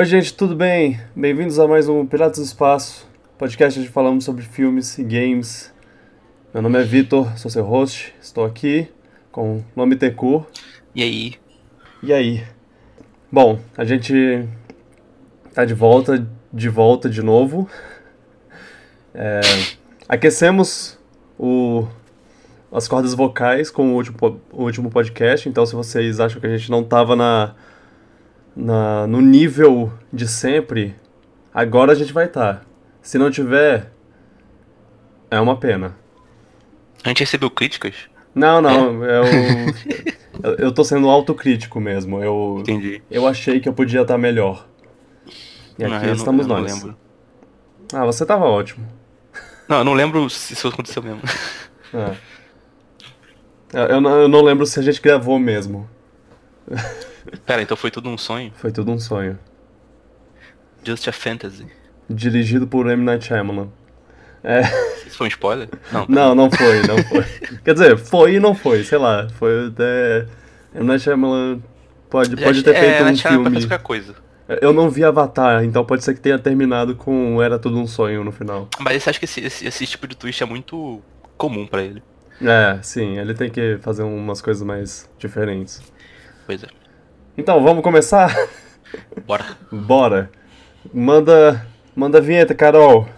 Oi, gente, tudo bem? Bem-vindos a mais um Piratas do Espaço, podcast onde falamos sobre filmes e games. Meu nome é Vitor, sou seu host, estou aqui com Nome Tecu. E aí? E aí? Bom, a gente tá de volta, de volta de novo. É, aquecemos o, as cordas vocais com o último, o último podcast, então se vocês acham que a gente não tava na, na, no nível de sempre, agora a gente vai estar. Tá. Se não tiver, é uma pena. A gente recebeu críticas? Não, não, é. eu, eu tô sendo autocrítico mesmo. Eu, Entendi. Eu achei que eu podia estar melhor. E aqui não, estamos não, nós. Não. Ah, você tava ótimo. Não, eu não lembro se isso aconteceu mesmo. É. Eu, não, eu não lembro se a gente gravou mesmo. Pera, então foi tudo um sonho? Foi tudo um sonho. Just a Fantasy. Dirigido por M. Night Shyamalan. É. Isso foi um spoiler? Não, tá. não, não foi, não foi. Quer dizer, foi e não foi, sei lá. Foi até. M. Night Shyamalan pode, pode ter é, feito um filme... qualquer coisa. Eu não vi Avatar, então pode ser que tenha terminado com Era Tudo um Sonho no final. Mas você acha que esse, esse, esse tipo de twist é muito comum para ele? É, sim, ele tem que fazer umas coisas mais diferentes. Pois é. Então, vamos começar? Bora. Bora. Manda, manda a vinheta, Carol.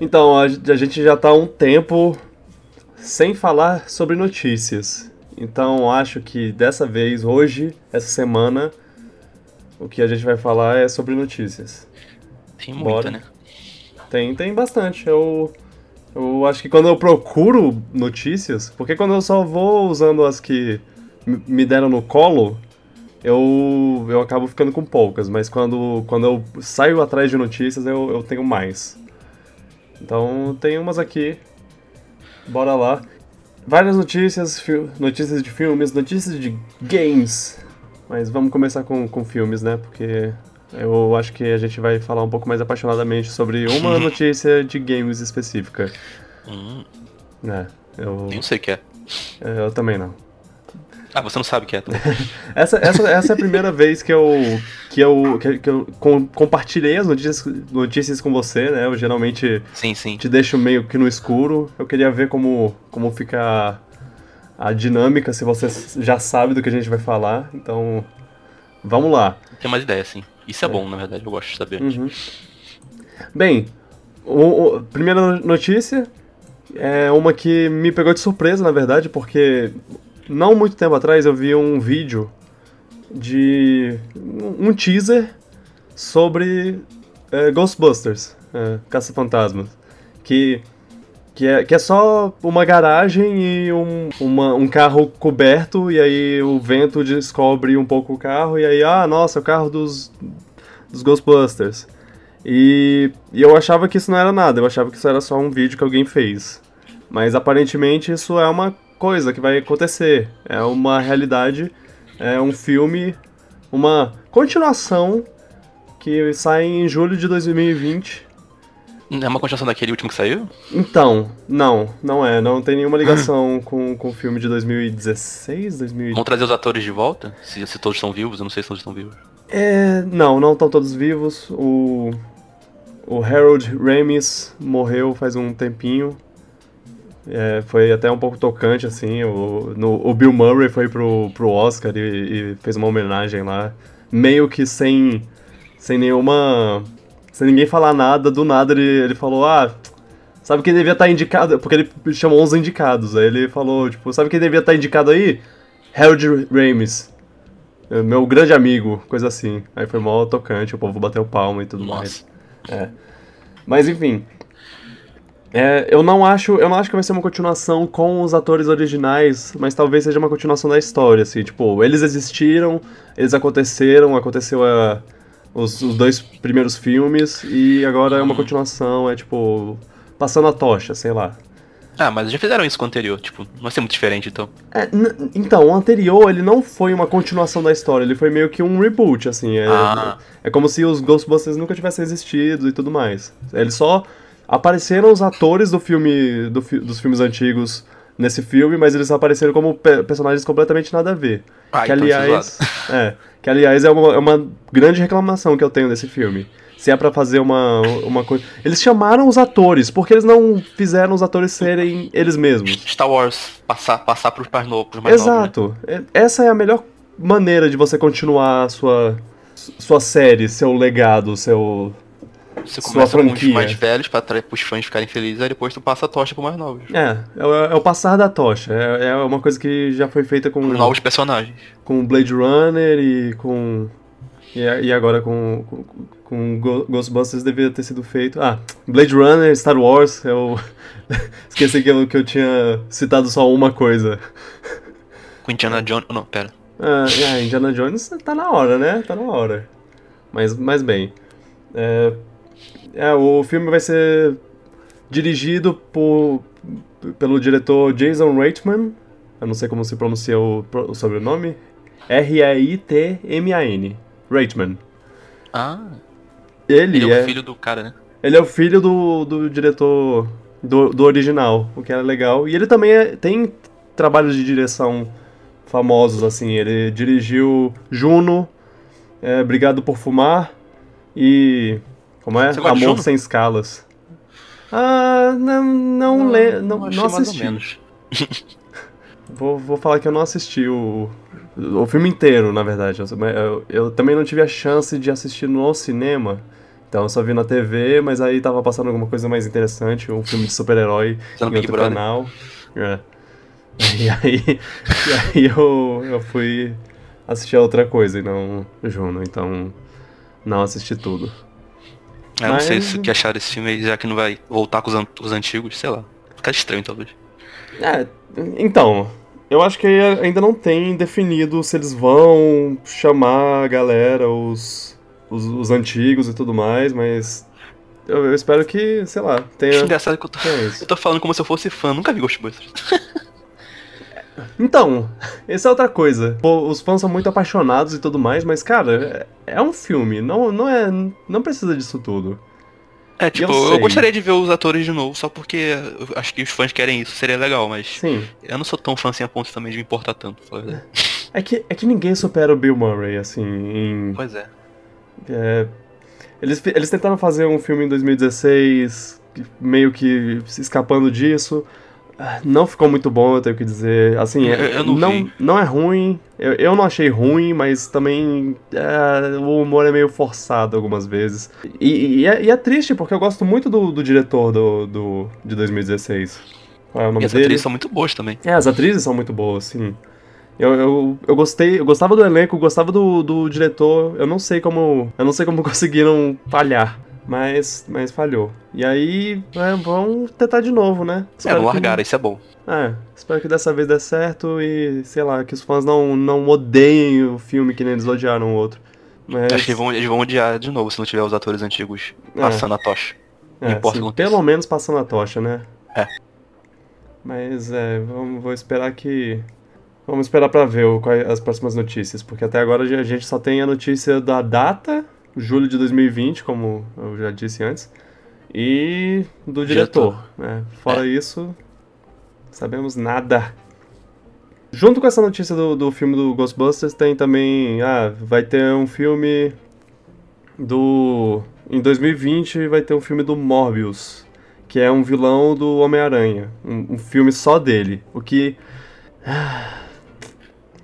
Então, a, a gente já está há um tempo sem falar sobre notícias. Então, acho que dessa vez, hoje, essa semana, o que a gente vai falar é sobre notícias. Tem muita, né? Tem, tem bastante. Eu, eu acho que quando eu procuro notícias, porque quando eu só vou usando as que me deram no colo, eu, eu acabo ficando com poucas, mas quando, quando eu saio atrás de notícias, eu, eu tenho mais. Então tem umas aqui. Bora lá. Várias notícias, notícias de filmes, notícias de games. Mas vamos começar com, com filmes, né? Porque eu acho que a gente vai falar um pouco mais apaixonadamente sobre uma notícia de games específica. Hum. É, eu. Nem sei o que é. é. Eu também não. Ah, você não sabe o que é. Tá? essa, essa, essa é a primeira vez que eu, que eu, que, que eu com, compartilhei as notícias, notícias com você, né? Eu geralmente sim, sim. te deixo meio que no escuro. Eu queria ver como, como fica a, dinâmica, se você já sabe do que a gente vai falar. Então, vamos lá. Tem mais ideia, sim. Isso é, é. bom, na verdade, eu gosto de saber. Uhum. Bem, o, o, primeira notícia é uma que me pegou de surpresa, na verdade, porque não muito tempo atrás eu vi um vídeo de um teaser sobre é, Ghostbusters, é, Caça-Fantasmas, que, que, é, que é só uma garagem e um, uma, um carro coberto, e aí o vento descobre um pouco o carro, e aí, ah, nossa, é o carro dos, dos Ghostbusters. E, e eu achava que isso não era nada, eu achava que isso era só um vídeo que alguém fez. Mas aparentemente isso é uma coisa que vai acontecer. É uma realidade, é um filme, uma continuação que sai em julho de 2020. É uma continuação daquele último que saiu? Então, não, não é. Não tem nenhuma ligação com, com o filme de 2016, 2000... Vão trazer os atores de volta? Se, se todos estão vivos, eu não sei se todos estão vivos. É, não, não estão todos vivos. O, o Harold Ramis morreu faz um tempinho. É, foi até um pouco tocante, assim. O, no, o Bill Murray foi pro, pro Oscar e, e, fez uma homenagem lá. Meio que sem, sem nenhuma. Sem ninguém falar nada, do nada ele, ele falou: Ah, sabe quem devia estar tá indicado? Porque ele chamou uns indicados. Aí ele falou: Tipo, sabe quem devia estar tá indicado aí? Harold Ramis. Meu grande amigo, coisa assim. Aí foi mó tocante, o povo bateu palma e tudo Nossa. mais. É. Mas enfim, é, eu não acho, eu não acho que vai ser uma continuação com os atores originais, mas talvez seja uma continuação da história, assim, tipo, eles existiram, eles aconteceram, aconteceu a, os, os, dois primeiros filmes e agora é uma continuação, é tipo passando a tocha, sei lá. Ah, mas já fizeram isso com o anterior, tipo, não vai ser muito diferente então. É, então, o anterior, ele não foi uma continuação da história, ele foi meio que um reboot, assim. É, Ah. é como se os Ghostbusters nunca tivessem existido e tudo mais. Eles só apareceram os atores do filme, do fi- dos filmes antigos nesse filme, mas eles apareceram como pe- personagens completamente nada a ver. Ah, que então é aliás, é, que aliás é uma, é uma grande reclamação que eu tenho desse filme. Se é pra fazer uma, uma coisa. Eles chamaram os atores, porque eles não fizeram os atores serem eles mesmos. Star Wars, passar, passar pros mais novos, né? Exato. É- Essa é a melhor maneira de você continuar a sua, sua série, seu legado, seu. Você começa com os mais velhos pra tra- pros fãs ficarem felizes, aí depois tu passa a tocha pros mais novos. É, é, o- é o passar da tocha. É, é uma coisa que já foi feita com, Com novos personagens. com Blade Runner e com. E, e agora com, com, com Ghostbusters deveria ter sido feito. Ah, Blade Runner, Star Wars, eu. Esqueci que eu, que eu tinha citado só uma coisa. Com Indiana Jones. Não, pera. Ah, é, Indiana Jones tá na hora, né? Tá na hora. Mas, mas bem. É, é, o filme vai ser dirigido por, pelo diretor Jason Reitman. Eu não sei como se pronuncia o, o sobrenome. R-E-I-T-M-A-N. Reitman. Ah, Ele, ele é é, o filho do cara, né? ele é o filho do, do diretor do, do original, o que é legal. E ele também é- tem trabalhos de direção famosos, assim. Ele dirigiu Juno, é, Obrigado por Fumar e. Como é? Amor? Sem Escalas. Ah, não, não, le, não, achei não mais ou assisti. menos. Vou, vou falar que eu não assisti o, o filme inteiro, na verdade. Eu, eu- eu também não tive a chance de assistir no cinema. Então eu só vi na TV, mas aí tava passando alguma coisa mais interessante, um filme de super-herói no em outro canal. É. E aí, e aí eu, eu fui assistir a outra coisa e não Juno, então não assisti tudo. Eu não sei Mas- se o que achar desse filme aí, já que não vai voltar com os, an- os antigos, sei lá. Fica estranho, talvez. É, então, eu acho que ainda não tem definido se eles vão chamar a galera, os, os, os antigos e tudo mais, mas eu, eu espero que, sei lá, tenha, Engraçado que eu tô, isso. eu tô falando como se eu fosse fã, nunca vi Ghostbusters. Então, essa é outra coisa. Pô, os fãs são muito apaixonados e tudo mais, mas, cara, é, é um filme, não, não, é, não precisa disso tudo. É, tipo, Eu eu, gostaria de ver os atores de novo, só porque eu acho que os fãs querem isso, seria legal, mas Sim, eu não sou tão fã assim a ponto também de me importar tanto, pra falar a verdade. é que, é que ninguém supera o Bill Murray, assim, em Pois é. É, eles, eles tentaram fazer um filme em 2016, que- meio que se escapando disso. Não ficou muito bom, eu tenho que dizer. Assim, é- Eu- eu não não, não é ruim. Eu, eu não achei ruim, mas também é, o humor é meio forçado algumas vezes. E, e é, e é triste, porque eu gosto muito do, do diretor do, do, de 2016. Qual é o E nome as dele? atrizes são muito boas também. É, as atrizes são muito boas, sim. Eu, eu, eu gostei, eu gostava do elenco, gostava do, do diretor. Eu não sei como, eu não sei como conseguiram falhar, mas, mas falhou. E aí, é, vamos tentar de novo, né? É, Espero não que- largaram, isso é bom. É, espero que dessa vez dê certo e, sei lá, que os fãs não, não odeiem o filme que nem eles odiaram o outro. Mas, Acho que eles vão, eles vão odiar de novo se não tiver os atores antigos É. passando a tocha. é, não que pelo menos passando a tocha, né? É. Mas é, vamos, vou esperar que. Vamos esperar pra ver o, as próximas notícias, porque até agora a gente só tem a notícia da data, julho de 2020, como eu já disse antes, e do diretor. né? Fora isso, sabemos nada. Junto com essa notícia do, do filme do Ghostbusters, tem também. Ah, vai ter um filme do. Em 2020 vai ter um filme do Morbius, que é um vilão do Homem-Aranha. Um, um filme só dele. O que. ah,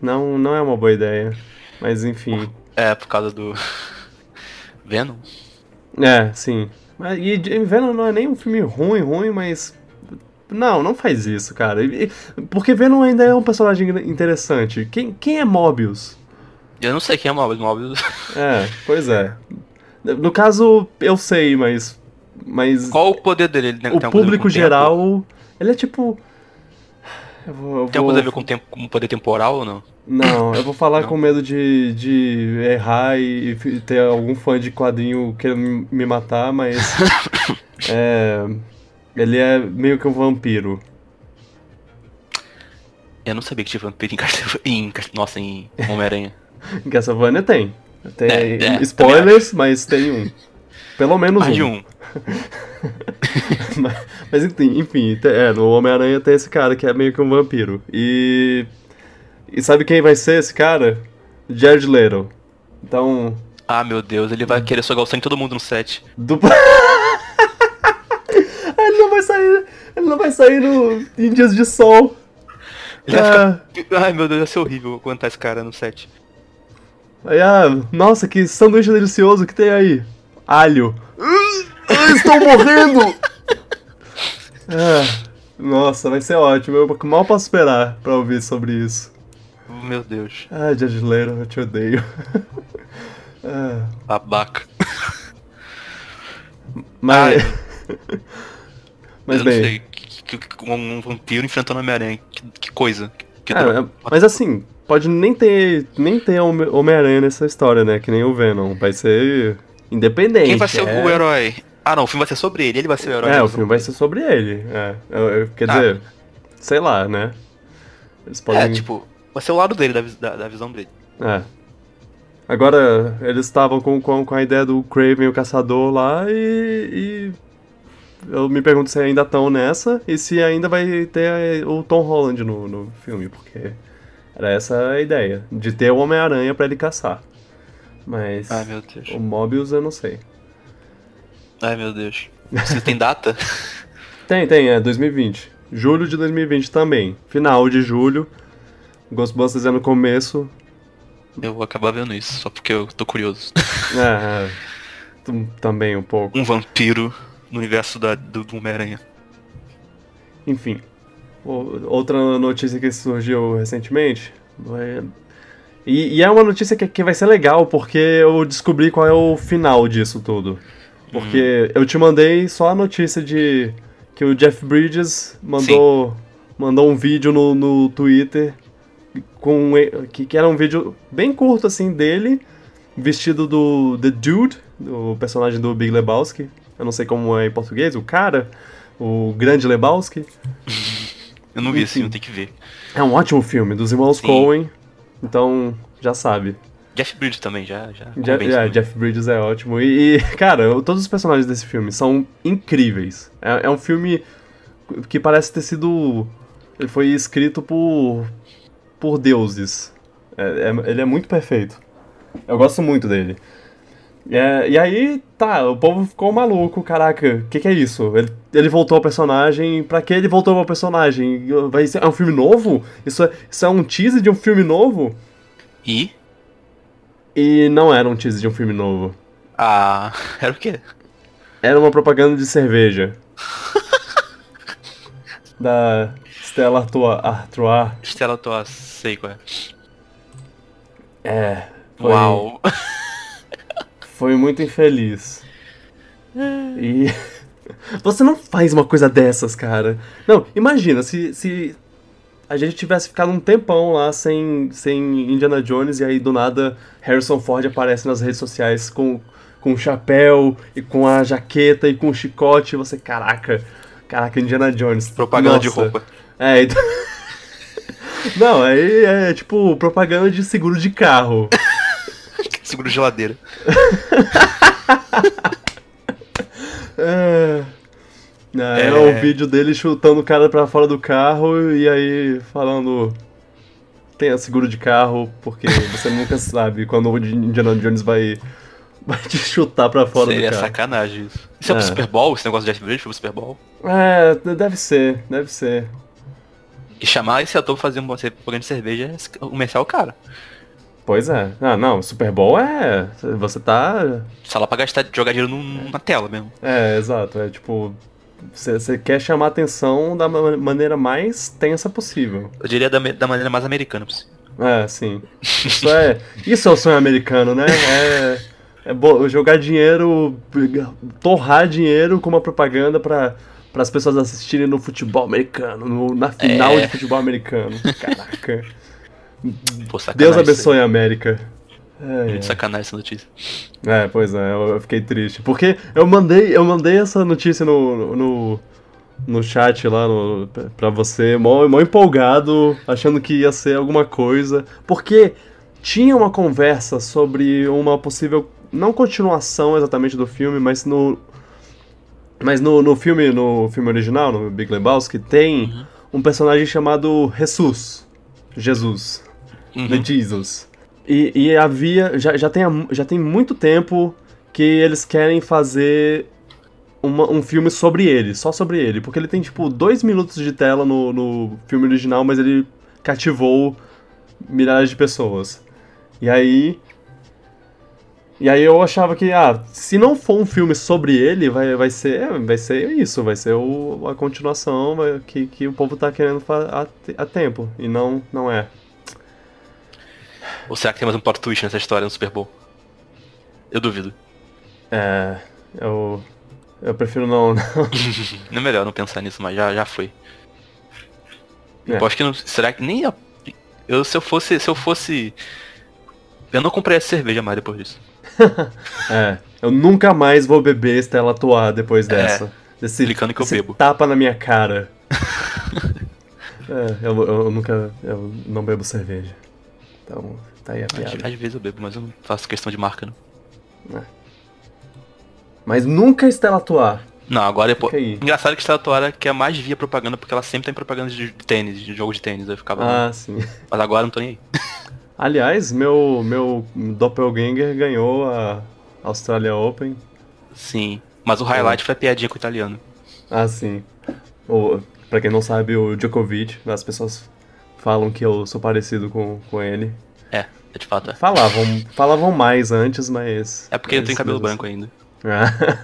Não, não é uma boa ideia. Mas enfim. É, por causa do. Venom? É, sim. Mas- E Venom não é nem um filme ruim, ruim, mas. Não, não faz isso, cara. Porque Venom ainda é um personagem interessante. Quem, quem é Morbius? Eu não sei quem é Mobius. Mobius. É, pois é. No caso, eu sei, mas. Mas. Qual o poder dele? Ele o público com tempo? geral. Ele é tipo. Eu vou, eu Tem vou- alguma coisa a ver com tempo, com poder temporal ou não? Não, eu vou falar Não? com medo de, de errar e fi- ter algum fã de quadrinho querendo me matar, mas. é, ele é meio que um vampiro. Eu não sabia que tinha vampiro em Castlevania. Nossa, em Homem-Aranha. Em Castlevania tem. Tem É, é, spoilers, mas tem um. Pelo menos Mais de um. mas, mas enfim, é, no Homem-Aranha tem esse cara que é meio que um vampiro. E. E sabe quem vai ser esse cara? Jared Leto. Então. Ah, meu Deus, ele vai querer sugar o sangue de todo mundo no set. Dupla. ele não vai sair. Ele não vai sair no, em dias de sol. Ele Ah, ficar... Ai, meu Deus, vai ser horrível aguentar esse cara no set. aí, ah, nossa, que sanduíche delicioso que tem aí. Alho. Estou morrendo! Ah, nossa, vai ser ótimo. Eu mal posso esperar pra ouvir sobre isso. Meu Deus, Ah, Jared Leto, eu te odeio. Ah, babaca. mas. mas eu bem. não sei, que, que- um vampiro enfrentando Homem-Aranha. Que, que coisa. Que Ah, é- mas assim, pode nem ter nem ter Home- Homem-Aranha nessa história, né? Que nem o Venom. Vai ser independente. Quem vai ser é... o herói? Ah não, o filme vai ser sobre ele, ele vai ser o herói. É, o filme vai ser sobre ele. É. Eu- eu- quer Ah. dizer, sei lá, né? Eles podem. É, tipo, vai ser o lado dele, da, da, da visão dele. É. Agora, eles estavam com, com, com a ideia do Craven, o caçador lá, e, e eu me pergunto se ainda estão nessa e se ainda vai ter o Tom Holland no, no filme, porque era essa a ideia, de ter o Homem-Aranha pra ele caçar. Mas Ai meu Deus. o Mobius eu não sei. Ai meu Deus. Você tem data? Tem, tem, é 2020. Julho de 2020 também. Final de julho. Ghostbusters é no começo. Eu vou acabar vendo isso, só porque eu tô curioso. É, é, também um pouco. Um vampiro no universo da, do, do Homem-Aranha. Enfim. Outra notícia que surgiu recentemente. vai- E, e é uma notícia que, que vai ser legal, porque eu descobri qual é o final disso tudo. Porque eu te mandei só a notícia de que o Jeff Bridges mandou, mandou um vídeo no, no Twitter com que, que era um vídeo bem curto assim dele vestido do The Dude, o personagem do Big Lebowski. Eu não sei como é em português, o cara, o grande Lebowski. Eu não vi esse Enfim. filme, tem que ver. É um ótimo filme, dos irmãos Sim. Coen. Então, já sabe. Jeff Bridges também, já. já Je- convence é. Jeff Bridges é ótimo. E, e, cara, todos os personagens desse filme são incríveis. É, é um filme que parece ter sido. Ele foi escrito por. por deuses. É- é- ele é muito perfeito. Eu gosto muito dele. É, e aí, tá, o povo ficou maluco, caraca, o que, que é isso? Ele, ele voltou ao personagem, pra que ele voltou ao personagem? Vai ser, é um filme novo? Isso é, isso é um teaser de um filme novo? E? E não era um teaser de um filme novo. Ah. Era o quê? Era uma propaganda de cerveja. da Stella Artois. Artois. Stella Toa, sei qual é. É. Foi, Uau. Foi muito infeliz. E. Você não faz uma coisa dessas, cara. Não, imagina se, se a gente tivesse ficado um tempão lá sem, sem Indiana Jones e aí do nada Harrison Ford aparece nas redes sociais com, com o chapéu e com a jaqueta e com o chicote e você, caraca, caraca, Indiana Jones. Propaganda de Nossa. roupa. É, então... Não, aí é tipo propaganda de seguro de carro. Seguro geladeira. É... É, É. Um vídeo dele chutando o cara pra fora do carro e aí falando. Tenha seguro de carro, porque você nunca sabe quando o Indiana Jones vai, vai te chutar pra fora Seria do carro. sacanagem isso. Isso é pro É. Super Bowl? Esse negócio de Jeff Bridges foi pro Super Bowl? É, deve ser, deve ser. E chamar esse ator pra fazer uma propaganda de cerveja é comercial cara. Pois é. Ah, não, Super Bowl é. Você tá. Só lá pra gastar, jogar dinheiro no- na tela mesmo. É, exato. É tipo. Você quer chamar atenção da ma- maneira mais tensa possível. Eu diria da, da maneira mais americana possível. É, sim. Isso é, isso é o sonho americano, né? É, é jogar dinheiro, torrar dinheiro com uma propaganda para as pessoas assistirem no futebol americano, no- na final É. de futebol americano. Caraca. Pô. Deus abençoe a América. É, Muito sacanagem essa notícia. é, pois é, eu, eu fiquei triste. Porque eu mandei, eu mandei essa notícia no, no, no chat lá no, pra você, mó, mó empolgado, achando que ia ser alguma coisa. Porque tinha uma conversa sobre uma possível. Não continuação exatamente do filme, mas no. Mas no, no filme, no filme original, no Big Lebowski, tem Uhum. um personagem chamado Jesus. Jesus. Uhum. The Jesus. E, e havia. Já, já, tem, já tem muito tempo que eles querem fazer uma- um filme sobre ele, só sobre ele. Porque ele tem, tipo, dois minutos de tela no, no filme original, mas ele cativou milhares de pessoas. E aí. E aí eu achava que, ah, se não for um filme sobre ele, vai, vai ser. Vai ser isso, vai ser o, a continuação que, que o povo tá querendo fa- há, te- há tempo. E não, não é. Ou será que tem mais um plot twist nessa história no Super Bowl? Eu duvido. É. Eu. Eu prefiro não. não. Não é melhor não pensar nisso, mas já, já foi. É. Eu acho que não. Será que nem. a- Eu, se eu fosse. Se eu fosse. Eu não comprei essa cerveja mais depois disso. É. Eu nunca mais vou beber Stella Artois depois dessa. Desse, Explicando que eu bebo. tapa na minha cara. é, eu, eu nunca. Eu não bebo cerveja. Então, tá aí a Às, piada. às vezes eu bebo, mas eu não faço questão de marca, não. Mas nunca Stella Artois. Não, agora. Fica aí. Engraçado que Stella Toara que é a mais via propaganda, porque ela sempre tá em propaganda de tênis, de jogo de tênis. Eu ficava. Ah, sim. Mas agora não tô nem aí. Aliás, meu, meu Doppelganger ganhou a Australia Open. Sim. Mas o highlight foi a piadinha com o italiano. Ah, sim. O, pra quem não sabe, o Djokovic, as pessoas falam que eu sou parecido com, com ele. É, é de fato. É, Falavam, falavam mais antes, mas. é porque eu tenho cabelo branco ainda. assim. Ah.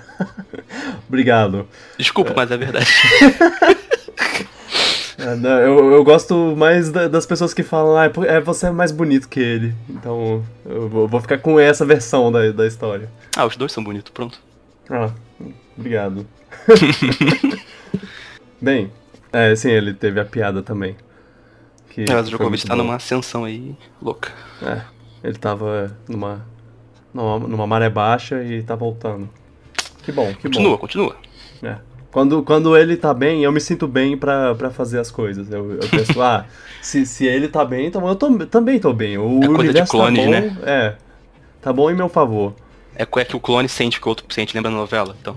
Obrigado. Desculpa, mas é verdade. É, não, eu, eu gosto mais da- das pessoas que falam, ah, é é, você é mais bonito que ele. Então eu vou, vou ficar com essa versão da, da história. ah, os dois são bonitos, pronto. Ah, obrigado. Bem, é, sim, ele teve a piada também. Que É, o Djokovic tá bom. numa ascensão aí louca. É, ele tava numa, numa, numa maré baixa e tá voltando. Que bom, que Continua, continua. bom. É. Quando, quando ele tá bem, eu me sinto bem pra, pra fazer as coisas. Eu, eu penso, ah, se, se ele tá bem, então eu tô- também tô bem. O É coisa de universo clones, tá bom, né? É, tá bom em meu favor. É é que o clone sente que o outro sente, lembra da novela? Então,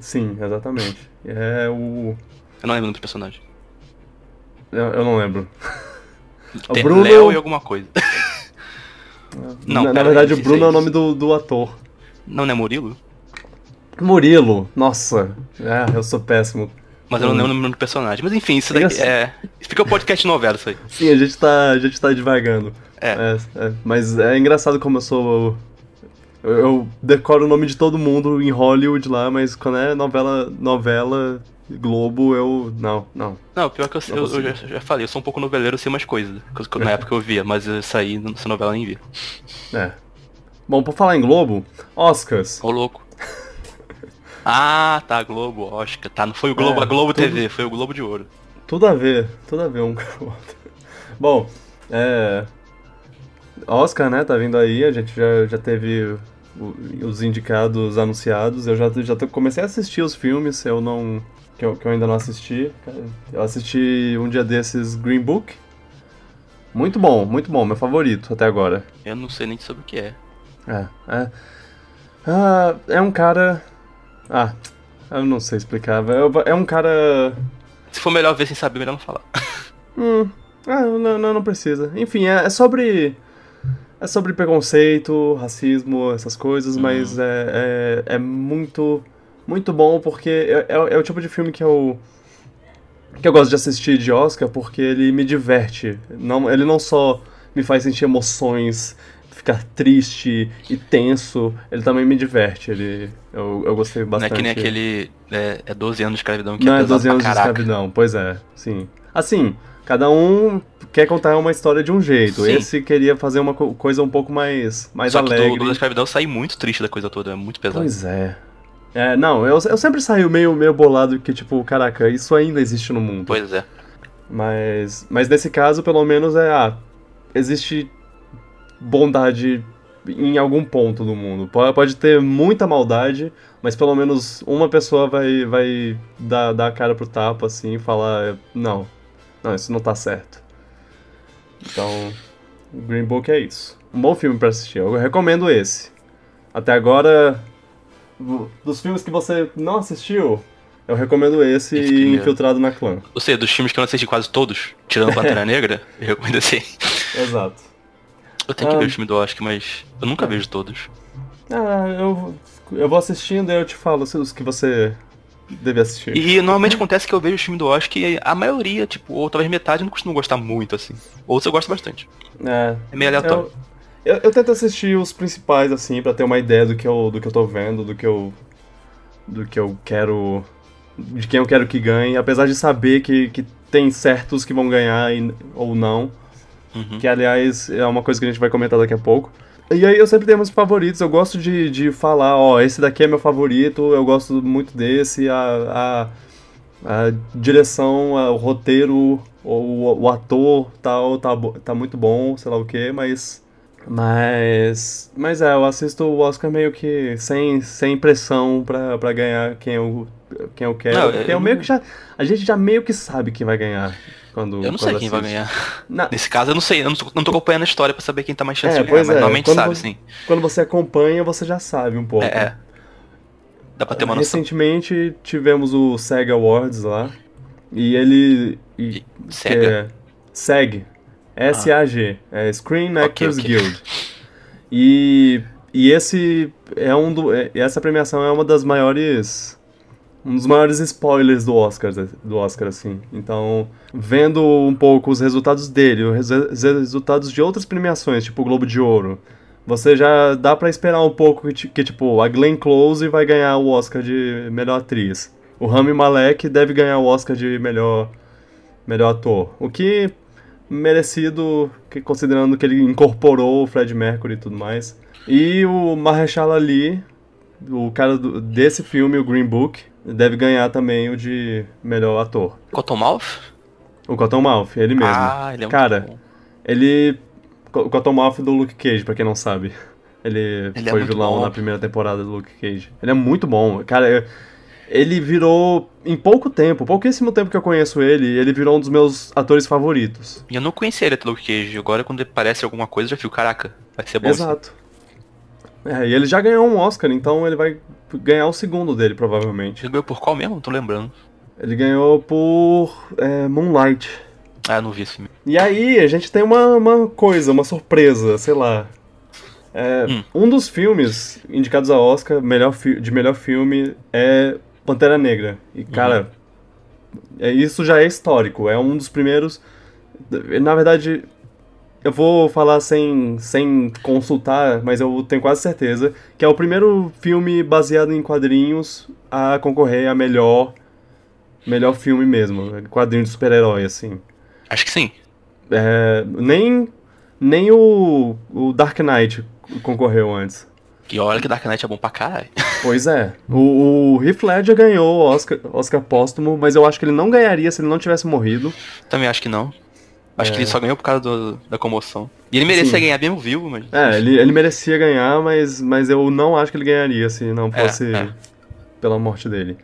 Sim, exatamente. É o... eu não lembro do personagem. Eu, eu não lembro. Tem Bruno- Léo e alguma coisa. Não, na, na verdade, aí, o Bruno é o nome do, do ator. Não, não é Murilo? Murilo, nossa, é, eu sou péssimo. Mas eu não Hum. lembro o nome do personagem. Mas enfim, isso daqui é. Fica o podcast novela, isso aí. Sim, a gente tá, a gente tá divagando. É. É, é, mas é engraçado como eu sou. Eu, eu decoro o nome de todo mundo em Hollywood lá, mas quando é novela, novela, Globo, eu. Não, não. Não, pior que eu, eu, eu já, já falei, eu sou um pouco noveleiro, eu sei umas coisas. que eu- Na época eu via, mas essa aí, essa novela eu nem via. É. Bom, por falar em Globo, Oscars. Ô louco. Ah, tá, Globo, Oscar. Tá, não foi o Globo, É, a Globo tudo- TV, foi o Globo de Ouro. Tudo a ver, tudo a ver um com o outro. Bom, é. Oscar, né? Tá vindo aí, a gente já, já teve os indicados anunciados. Eu já, já comecei a assistir os filmes, eu não. Que eu, que eu ainda não assisti. Eu assisti um dia desses Green Book. Muito bom, muito bom, meu favorito até agora. Eu não sei nem sobre o que é. É, é. Ah, é um cara. Ah, eu não sei explicar. É é um cara. Se for melhor ver sem saber, melhor não falar. Hum, ah, não, não, não precisa. Enfim, é, é sobre. É sobre preconceito, racismo, essas coisas, mas é, é, é muito. Muito bom porque é, é, é o tipo de filme que eu. que eu gosto de assistir de Oscar porque ele me diverte. Não, ele não só me faz sentir emoções, ficar triste e tenso, ele também me diverte. Ele, eu, eu gostei Não é bastante. que nem aquele. É, é 12 anos de escravidão que Não é é pesado 12 anos de escravidão, pois é, sim. Assim, cada um quer contar uma história de um jeito. Sim. Esse queria fazer uma co- coisa um pouco mais, mais Só que do, alegre. do da escravidão saí muito triste da coisa toda, é muito pesado. Pois é. É, não, eu, eu sempre saio meio, meio bolado que, tipo, caraca, isso ainda existe no mundo. Pois é. Mas, mas nesse caso, pelo menos, é, ah, existe bondade em algum ponto do mundo. Pode, pode ter muita maldade, mas pelo menos uma pessoa vai, vai dar, dar a cara pro tapa assim e falar: não, não, isso não tá certo. Então, Green Book é isso. Um bom filme para assistir. Eu recomendo esse. Até agora, dos filmes que você não assistiu, eu recomendo esse, esse e Infiltrado na Clã. Ou seja, dos filmes que eu não assisti quase todos, tirando Pantera Negra, eu recomendo esse. Exato. Eu tenho que ver o filme do Oscar, mas eu nunca é. vejo todos. Ah, eu, eu vou assistindo e eu te falo os que você deve assistir. E normalmente acontece que eu vejo o filme do Oscar e a maioria, tipo, ou talvez metade, eu não costumo gostar muito, assim. Ou eu gosto bastante. É. É meio aleatório. Eu, eu, eu, tento assistir os principais, assim, para ter uma ideia do que, eu, do que eu tô vendo, do que eu. do que eu quero de quem eu quero que ganhe, apesar de saber que, que tem certos que vão ganhar e, ou não. Uhum. Que, aliás, é uma coisa que a gente vai comentar daqui a pouco. E aí eu sempre tenho meus favoritos, eu gosto de, de falar, ó, esse daqui é meu favorito, eu gosto muito desse, a, a, a direção, o roteiro, o, o ator tal, tá, tá muito bom, sei lá o que, mas mas. Mas é, eu assisto o Oscar meio que sem, sem pressão pra, pra ganhar quem eu, quem eu quero. Não, eu, eu meio que já. A gente já meio que sabe quem vai ganhar. Quando, eu não sei quem vai ganhar. Na... Nesse caso eu não sei, eu não tô, não tô acompanhando a história pra saber quem tá mais chance é, de ganhar, mas é. normalmente quando sabe, você, sim. Quando você acompanha, você já sabe um pouco. É, é. Dá pra ter uma noção. Recentemente tivemos o SEG Awards lá. E ele. E? É, SEG. SAG, é Screen Actors okay, okay. Guild. E, e esse é um do, é, essa premiação é uma das maiores um dos maiores spoilers do Oscar, do Oscar assim. Então, vendo um pouco os resultados dele, os resultados de outras premiações, tipo o Globo de Ouro, você já dá para esperar um pouco que, que, tipo, a Glenn Close vai ganhar o Oscar de melhor atriz. O Rami Malek deve ganhar o Oscar de melhor melhor ator. O que merecido, considerando que ele incorporou o Fred Mercury e tudo mais. E o Mahershala Ali, o cara do, desse filme, o Green Book, deve ganhar também o de melhor ator. Cottonmouth? O Cottonmouth, ele mesmo. Ah, ele é Cara, ele... O Cottonmouth do Luke Cage, pra quem não sabe. Ele, ele é foi é vilão bom. na primeira temporada do Luke Cage. Ele é muito bom. Cara, eu, ele virou, em pouco tempo, pouquíssimo tempo que eu conheço ele, ele virou um dos meus atores favoritos. E eu não conhecia ele até Luke Cage, agora quando aparece alguma coisa eu já fico, caraca, vai ser bom. Exato. É, e ele já ganhou um Oscar, então ele vai ganhar o segundo dele, provavelmente. Ele ganhou por qual mesmo? Não tô lembrando. Ele ganhou por é, Moonlight. Ah, eu não vi esse filme. E aí, a gente tem uma, uma coisa, uma surpresa, sei lá. É, Hum. Um dos filmes indicados a Oscar melhor de melhor filme é Pantera Negra. E, cara, é, isso já é histórico. É um dos primeiros. Na verdade, eu vou falar sem, sem consultar, mas eu tenho quase certeza que é o primeiro filme baseado em quadrinhos a concorrer a melhor. Melhor filme mesmo. Quadrinho de super-herói, assim. Acho que sim. É, nem nem o, o Dark Knight concorreu antes. E olha que Dark Knight é bom pra caralho. Pois é. O, o Heath Ledger ganhou o Oscar, Oscar póstumo, mas eu acho que ele não ganharia se ele não tivesse morrido. Também acho que não. Acho É. que ele só ganhou por causa do- da comoção. E ele merecia Sim. ganhar mesmo vivo, mas. É, ele, ele merecia ganhar, mas, mas eu não acho que ele ganharia se não É, fosse é. pela morte dele.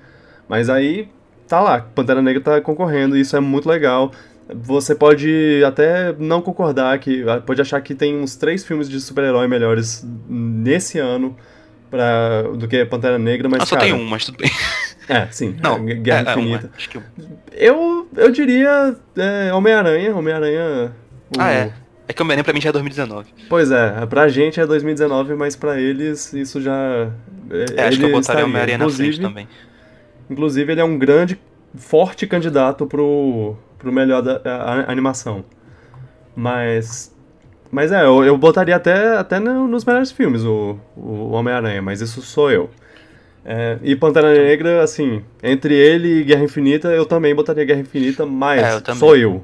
Mas aí, tá lá, Pantera Negra tá concorrendo, e isso é muito legal. Você pode até não concordar, que pode achar que tem uns três filmes de super-herói melhores nesse ano pra, do que Pantera Negra, mas Ah, só cara, tem um, mas tudo bem. É, sim, Não, Guerra é, é um, Infinita. é. Acho que. Eu, eu diria é, Homem-Aranha, Homem-Aranha... o- Ah, é. É que Homem-Aranha pra mim já é 2019. Pois é, pra gente é 2019, mas pra eles isso já. É, acho que eu botaria Homem-Aranha na frente também. inclusive, ele é um grande, forte candidato pro, pro melhor da a- a- animação. Mas. Mas é, eu, eu botaria até, até no- nos melhores filmes o, o Homem-Aranha, mas isso sou eu. É, e Pantera Negra, assim, entre ele e Guerra Infinita, eu também botaria Guerra Infinita, mas É, eu sou eu.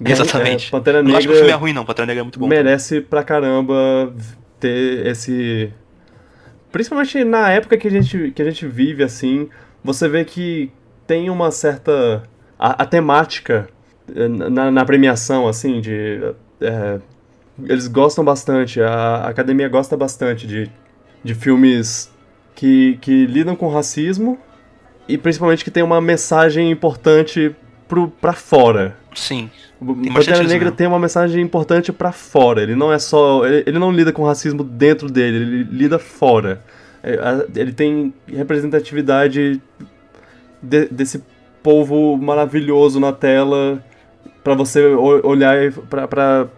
Guerra- Exatamente. é, Pantera não acho que o Negra- filme é ruim, não. Pantera Negra é muito bom. merece pra caramba ter esse. Principalmente na época que a gente, que a gente vive, assim, você vê que tem uma certa. A, a temática eh, na, na premiação, assim, de. é, eles gostam bastante, a academia gosta bastante de, de filmes que, que lidam com racismo e principalmente que tem uma mensagem importante pro, pra fora. Sim. O Pantera Negra mesmo. tem uma mensagem importante pra fora. Ele não é só. Ele, ele não lida com racismo dentro dele, ele lida fora. É, a- Ele tem representatividade de- desse povo maravilhoso na tela pra você olhar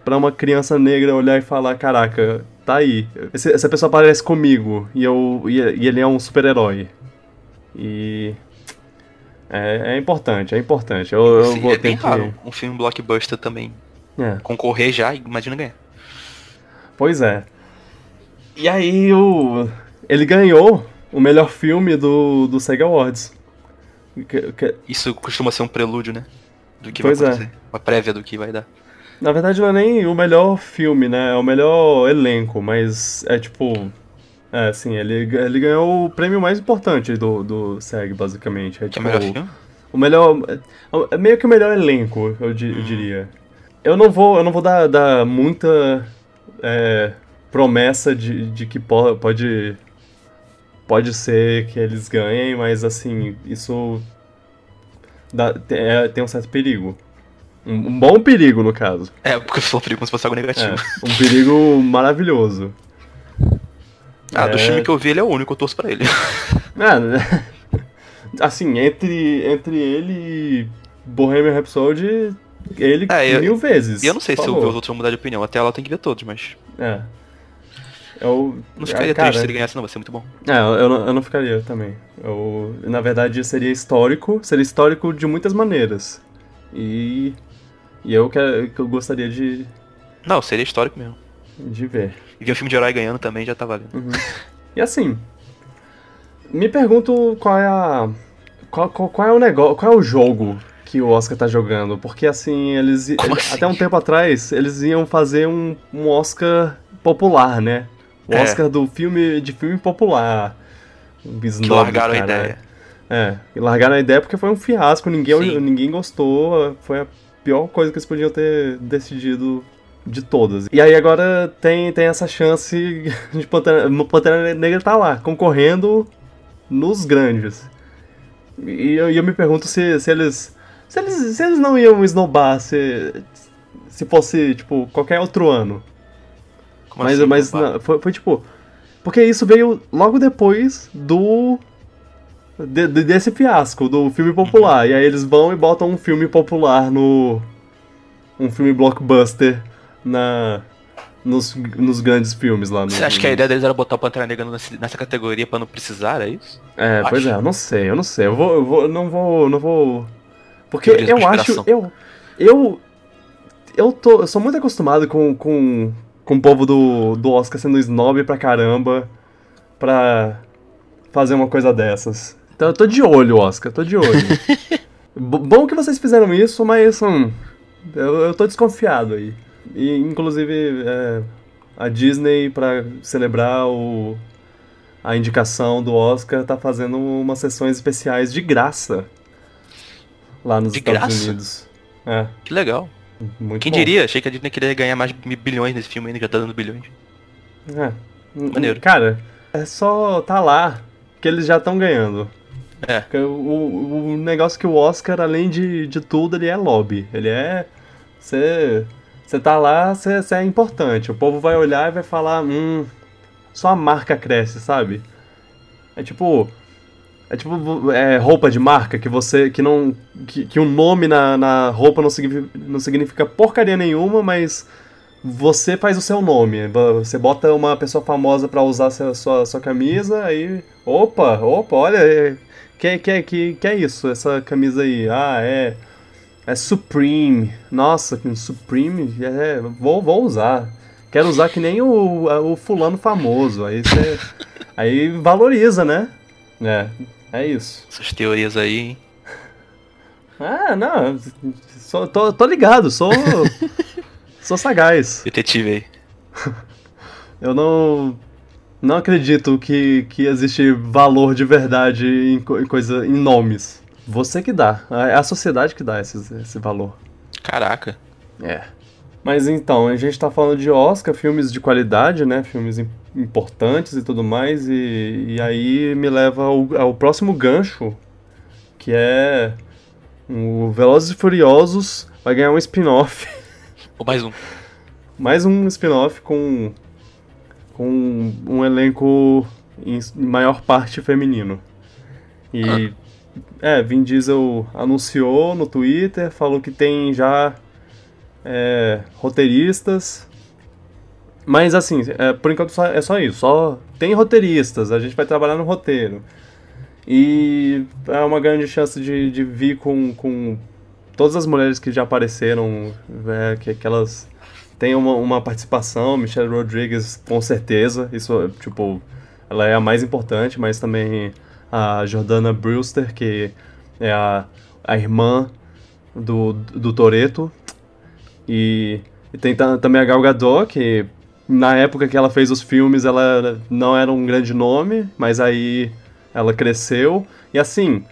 pra uma criança negra olhar e falar: caraca, tá aí. Esse- essa pessoa parece comigo e, eu, e, e ele é um super-herói. E. É, é importante, é importante. Eu, eu vou é bem que. raro um filme blockbuster também É. concorrer já, imagina ganhar. Pois é. E aí o. Ele ganhou o melhor filme do, do SEGA Awards. Que- que- Isso costuma ser um prelúdio, né? Do que Pois é. vai acontecer. Uma prévia do que vai dar. na verdade não é nem o melhor filme, né? É o melhor elenco, mas é tipo. É, assim, ele, ele ganhou o prêmio mais importante do, do SEG, basicamente. É, Que é tipo, o melhor filme? O melhor. É meio que o melhor elenco, eu, di- eu Uhum. diria. Eu não vou, eu não vou dar, dar muita é, promessa de, de que po- pode. Pode ser que eles ganhem, mas assim, isso. dá- tem, é- tem um certo perigo. Um, um bom perigo, no caso. É, porque eu falei como se fosse algo É, negativo. um perigo maravilhoso. Ah, do É. filme que eu vi, ele é o único, eu torço pra ele. É, assim, entre, entre ele e Bohemian Rhapsody, ele É, eu- mil vezes. E eu não sei se eu ver os outros vão mudar de opinião. Até ela tem que ver todos, mas. É. Eu, Não ficaria é, cara, triste se ele ganhasse, não, vai ser muito bom. É, eu não, eu não ficaria também. Eu, na verdade, seria histórico, seria histórico de muitas maneiras. E, e eu, que eu gostaria de, Não, seria histórico mesmo. de ver. E ver um filme de herói ganhando também já tá valendo. E assim, me pergunto qual é a. Qual, qual, qual é o negócio. Qual é o jogo que o Oscar tá jogando? Porque assim, eles- assim? Até um tempo atrás, eles iam fazer um, um Oscar popular, né? O É. Oscar do filme de filme popular. Um Que largaram a cara. ideia. É, e largaram a ideia porque foi um fiasco, ninguém, Sim. ninguém gostou, foi a pior coisa que eles podiam ter decidido de todas. E aí agora tem, tem essa chance de Pantera, Pantera Negra tá lá, concorrendo nos grandes. E eu, eu me pergunto se, se eles. Se eles, se eles não iam esnobar se, se fosse, tipo, qualquer outro ano. Como Mas, assim, mas não, foi, foi tipo. Porque isso veio logo depois do. de- de- desse fiasco, do filme Uhum. popular. E aí eles vão e botam um filme popular no. Um filme blockbuster na. Nos, nos grandes filmes lá no. Você acha que a ideia deles era botar o Pantera Negra nessa, categoria pra não precisar, é isso? É, pois Acho. é, eu não sei, eu não sei. Eu vou. Eu vou não vou. Não vou. Porque eu acho. Eu. Eu. Eu, tô, eu sou muito acostumado com, com, com o povo do, do Oscar sendo snob pra caramba pra fazer uma coisa dessas. Então eu tô de olho, Oscar, tô de olho. B- bom que vocês fizeram isso, mas hum, eu, eu tô desconfiado aí. E inclusive é, a Disney, pra celebrar o, a indicação do Oscar, tá fazendo umas sessões especiais de graça lá nos De Estados graça? Unidos. É, Que legal. Muito Quem bom. diria? Achei que a Disney queria ganhar mais bilhões nesse filme ainda, já tá dando bilhões. É. Maneiro. Cara, é só tá lá que eles já estão ganhando. É. O, o, negócio que o Oscar, além de, de tudo, ele é lobby. Ele é. Você. Você tá lá, você é importante. O povo vai olhar e vai falar, hum. Só a marca cresce, sabe? É tipo. É tipo é, roupa de marca que você. que não. que, o nome na, na roupa não significa, não significa porcaria nenhuma, mas você faz o seu nome. Você bota uma pessoa famosa pra usar sua, sua, sua camisa, aí. Opa, opa, olha. é, Que, que, que, que é isso? Essa camisa aí? Ah, é. É Supreme. Nossa, Supreme. É, vou, vou usar. Quero usar que nem o, o fulano famoso. Aí você. Aí valoriza, né? É, é isso. Essas teorias aí, hein? Ah, não. Sou, tô, tô ligado, sou. sou sagaz. Detetive aí. Eu não. Não acredito que, que existe valor de verdade em, co- em coisa. em nomes. Você que dá. É a sociedade que dá esse, esse valor. Caraca. É. Mas então, a gente tá falando de Oscar, filmes de qualidade, né? Filmes importantes e tudo mais, e, e aí me leva ao, ao próximo gancho, que é o Velozes e Furiosos vai ganhar um spin-off. Ou mais um. Mais um spin-off com, com um elenco em maior parte feminino. E, é, Vin Diesel anunciou no Twitter, falou que tem já é, roteiristas. Mas assim, é, por enquanto só- é só isso. Só tem roteiristas, a gente vai trabalhar no roteiro. E é uma grande chance de, de vir com, com todas as mulheres que já apareceram, é, que, que elas tenham uma, uma participação. Michelle Rodriguez, com certeza. Isso, tipo, ela é a mais importante, mas também a Jordana Brewster, que é a, a irmã do, do Toreto. E, e tem ta- também a Gal Gadot, que na época que ela fez os filmes ela não era um grande nome, mas aí ela cresceu. E assim,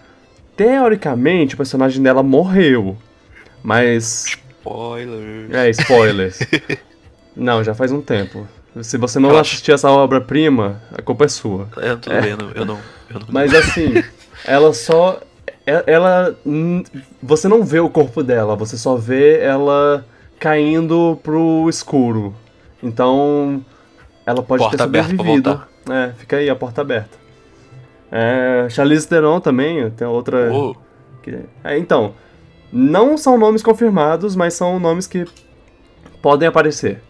teoricamente o personagem dela morreu. Mas. Spoilers. É, spoilers. não, já faz um tempo. Se você não Relaxa. assistir essa obra-prima, a culpa é sua. É, tudo bem, eu não, eu não, eu não- Mas assim, ela só. e- Ela. hum, Você não vê o corpo dela, você só vê ela caindo pro escuro. Então. Ela pode Porta ter sobrevivido. É, fica aí a porta aberta. É, Charlize Theron também, tem outra. Ô, que- É, então, não são nomes confirmados, mas são nomes que podem aparecer.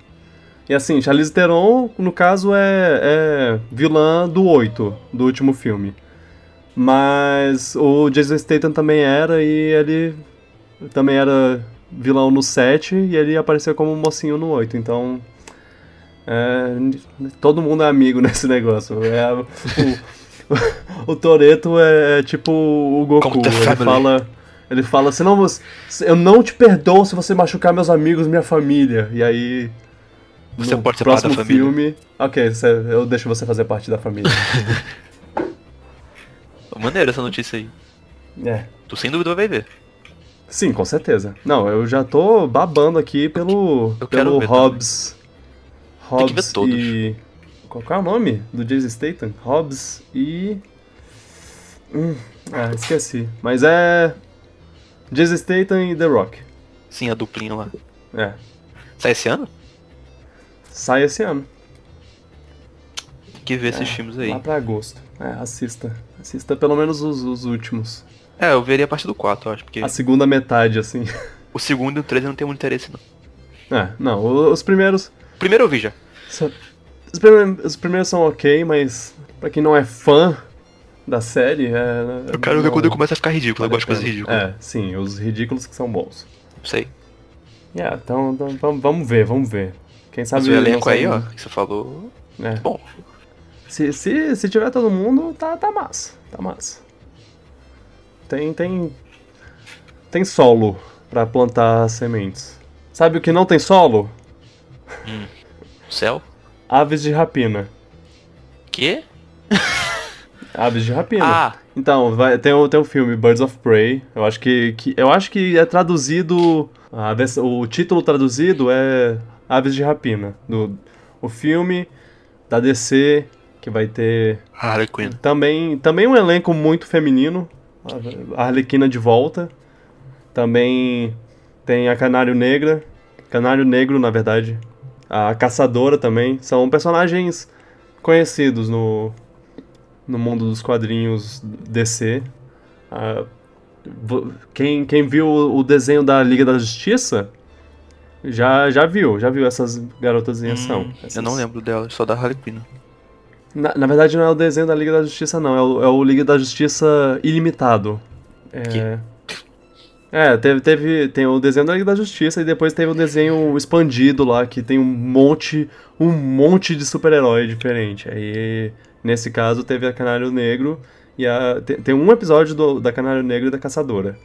E assim, Charlize Theron, no caso, é, é vilã do 8, do último filme. Mas o Jason Statham também era, e ele também era vilão no 7, e ele apareceu como mocinho no 8, então... é, todo mundo é amigo nesse negócio. É, o, o, Toreto é, é tipo o Goku. Ele fala, ele fala assim, não, você- eu não te perdoo se você machucar meus amigos, minha família. E aí. Você pode ser parte próximo da família. filme. Ok, você- eu deixo você fazer parte da família. maneiro essa notícia aí. é. Tu sem dúvida vai ver. Sim, com certeza. Não, eu já tô babando aqui pelo, Eu pelo ver Hobbs. Tem que ver todos. e. Qual, é o nome do Jason Statham? Hobbs e. Hum, ah, esqueci. Mas é. Jason Statham e The Rock. Sim, a duplinha lá. É. Sai esse ano? Sai esse ano. Tem que ver esses filmes aí. Lá pra agosto. É, assista. Assista pelo menos os, os últimos. É, eu veria a parte do 4, eu acho, porque A segunda metade, assim. o segundo e o 3 eu não tenho muito interesse, não. É, não, os primeiros. Primeiro eu vi já. Os primeiros, os primeiros são ok, mas pra quem não é fã da série, é. Eu quero ver quando eu começo a ficar ridículo, eu gosto de coisas ridículas. É, sim, os ridículos que são bons. Sei. Yeah, então, então vamos- ver, vamos ver. Quem sabe. Mas o elenco aí, ó, que você falou. É. Bom, Se, se, se tiver todo mundo, tá, tá massa. Tá massa. Tem, tem. Tem solo pra plantar sementes. Sabe o que não tem solo? Céu? Aves de rapina. Quê? Aves de rapina. Ah, Então, vai, tem, o, tem o filme Birds of Prey. Eu acho que, que- eu acho que é traduzido. a o título traduzido é Aves de Rapina. Do, o filme da DC, que vai ter Harley Quinn. também, também um elenco muito feminino. A Arlequina de volta. Também tem a Canário Negra. Canário Negro, na verdade. A Caçadora também. São personagens conhecidos no, no mundo dos quadrinhos DC. Ah, vo- quem, quem viu o desenho da Liga da Justiça já, já viu, já viu essas garotas em ação. Hum, Essas- Eu não lembro dela, só da Harley Quinn. na, na verdade, não é o desenho da Liga da Justiça, não. É o, é o Liga da Justiça ilimitado. É. É, teve, teve. Tem o desenho da Liga da Justiça e depois teve o desenho expandido lá, que tem um monte. Um monte de super-herói diferente. Aí, nesse caso, teve a Canário Negro e a. Tem, tem um episódio do, da Canário Negro e da Caçadora.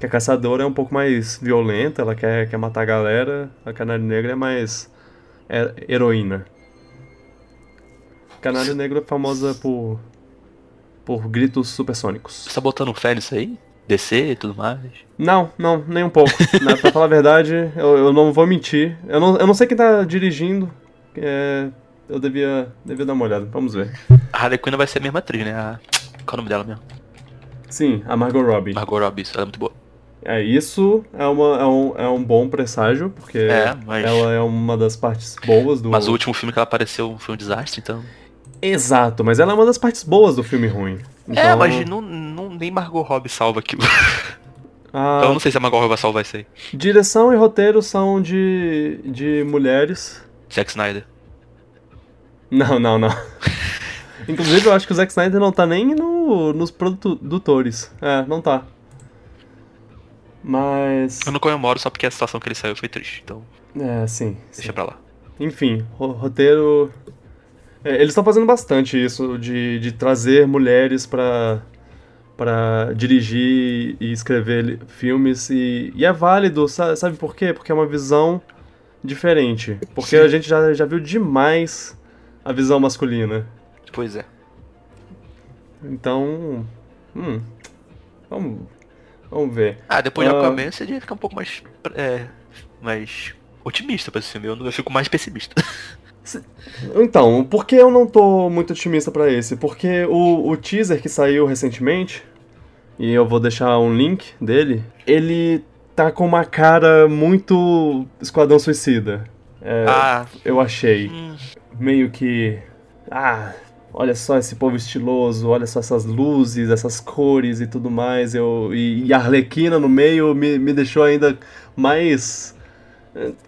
Que a Caçadora é um pouco mais violenta, ela quer, quer matar a galera. A Canário Negro é mais. É, heroína. Canário Negro é famosa por. por gritos supersônicos. Você tá botando fé nisso aí? DC e tudo mais. Não, não, nem um pouco. Na- pra falar a verdade, eu, eu não vou mentir. Eu não, eu não sei quem tá dirigindo. É, eu devia, devia dar uma olhada. Vamos ver. A Harley Quinn vai ser a mesma atriz, né? A... Qual é o nome dela mesmo? Sim, a Margot Robbie. Margot Robbie, isso, ela é muito boa. É, isso é, uma, é, um, é um bom presságio, porque É, mas- ela é uma das partes boas do. Mas o último filme que ela apareceu foi um desastre, então... Exato, mas ela é uma das partes boas do filme ruim. É, Então, mas não, não, nem Margot Robbie salva aquilo. a Então eu não sei se a Margot Robbie vai salvar isso aí. direção e roteiro são de, de mulheres. Zack Snyder. Não, não, não. Inclusive, eu acho que o Zack Snyder não tá nem no, nos produtores. É, não tá. Mas. Eu não comemoro só porque a situação que ele saiu foi triste, então É, sim. sim. deixa pra lá. Enfim, ro- roteiro. É, eles estão fazendo bastante isso de, de trazer mulheres pra, pra dirigir e escrever filmes. E, e é válido, sa- sabe por quê? Porque é uma visão diferente. Porque Sim. a gente já, já viu demais a visão masculina. Pois é. Então. Hum. Vamos. Vamos ver. Ah, depois de Ah. Aquaman você ficar um pouco mais. É, mais otimista pra esse filme. Eu, não- eu fico mais pessimista. Então, por que eu não tô muito otimista pra esse? Porque o, o teaser que saiu recentemente, e eu vou deixar um link dele, ele tá com uma cara muito Esquadrão Suicida. É, ah, Eu achei. hum, Meio que. Ah, olha só esse povo estiloso, olha só essas luzes, essas cores e tudo mais. Eu, e, e a Arlequina no meio me, me deixou ainda mais.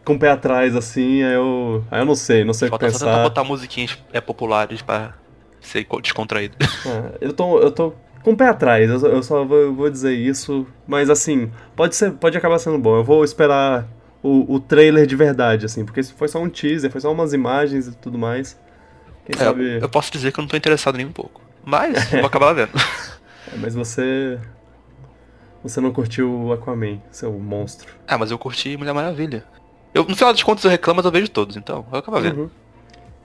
Com o pé atrás, assim, aí eu. Aí eu não sei, não sei o que falta só tentar pensar. botar musiquinhas é, populares pra ser co- descontraído. É, eu, tô, eu tô com o pé atrás, eu, só- eu só vou, vou dizer isso. Mas assim, pode, ser, pode acabar sendo bom. Eu vou esperar o, o trailer de verdade, assim, porque foi só um teaser, foi só umas imagens e tudo mais. Quem É, sabe. eu posso dizer que eu não tô interessado nem um pouco. Mas vou acabar vendo. É, mas você. Você não curtiu o Aquaman, seu monstro. ah, mas eu curti Mulher Maravilha. Eu, no final das contas eu reclamo, mas eu vejo todos, então eu acabar vendo. Uhum.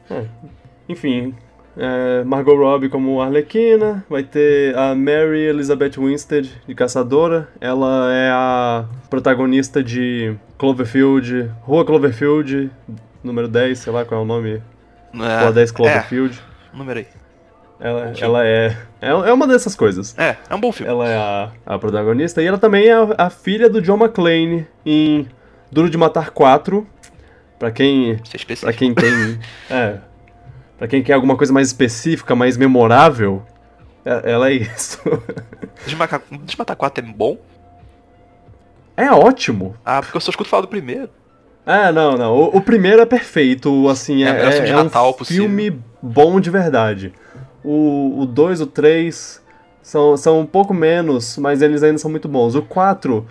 É. Enfim, é, Margot Robbie como Arlequina, vai ter a Mary Elizabeth Winstead de Caçadora. Ela é a protagonista de Cloverfield, Rua Cloverfield, número 10, sei lá qual é o nome. É, Rua 10 é, Cloverfield. número aí. Ela, ela é, é. É uma dessas coisas. É, é um bom filme. Ela é a, a protagonista e ela também é a, a filha do John McClane em Duro de Matar 4. Pra quem é Pra quem tem. É. Pra quem quer alguma coisa mais específica, mais memorável, é- ela é isso. Desmatar, Desmatar 4 é bom? É ótimo. Ah, porque eu só escuto falar do primeiro. É, não, não. O, o primeiro é perfeito, assim, É é, é, de é um Natal possível. filme bom de verdade. O 2, o 3 são, são um pouco menos, mas eles ainda são muito bons. O 4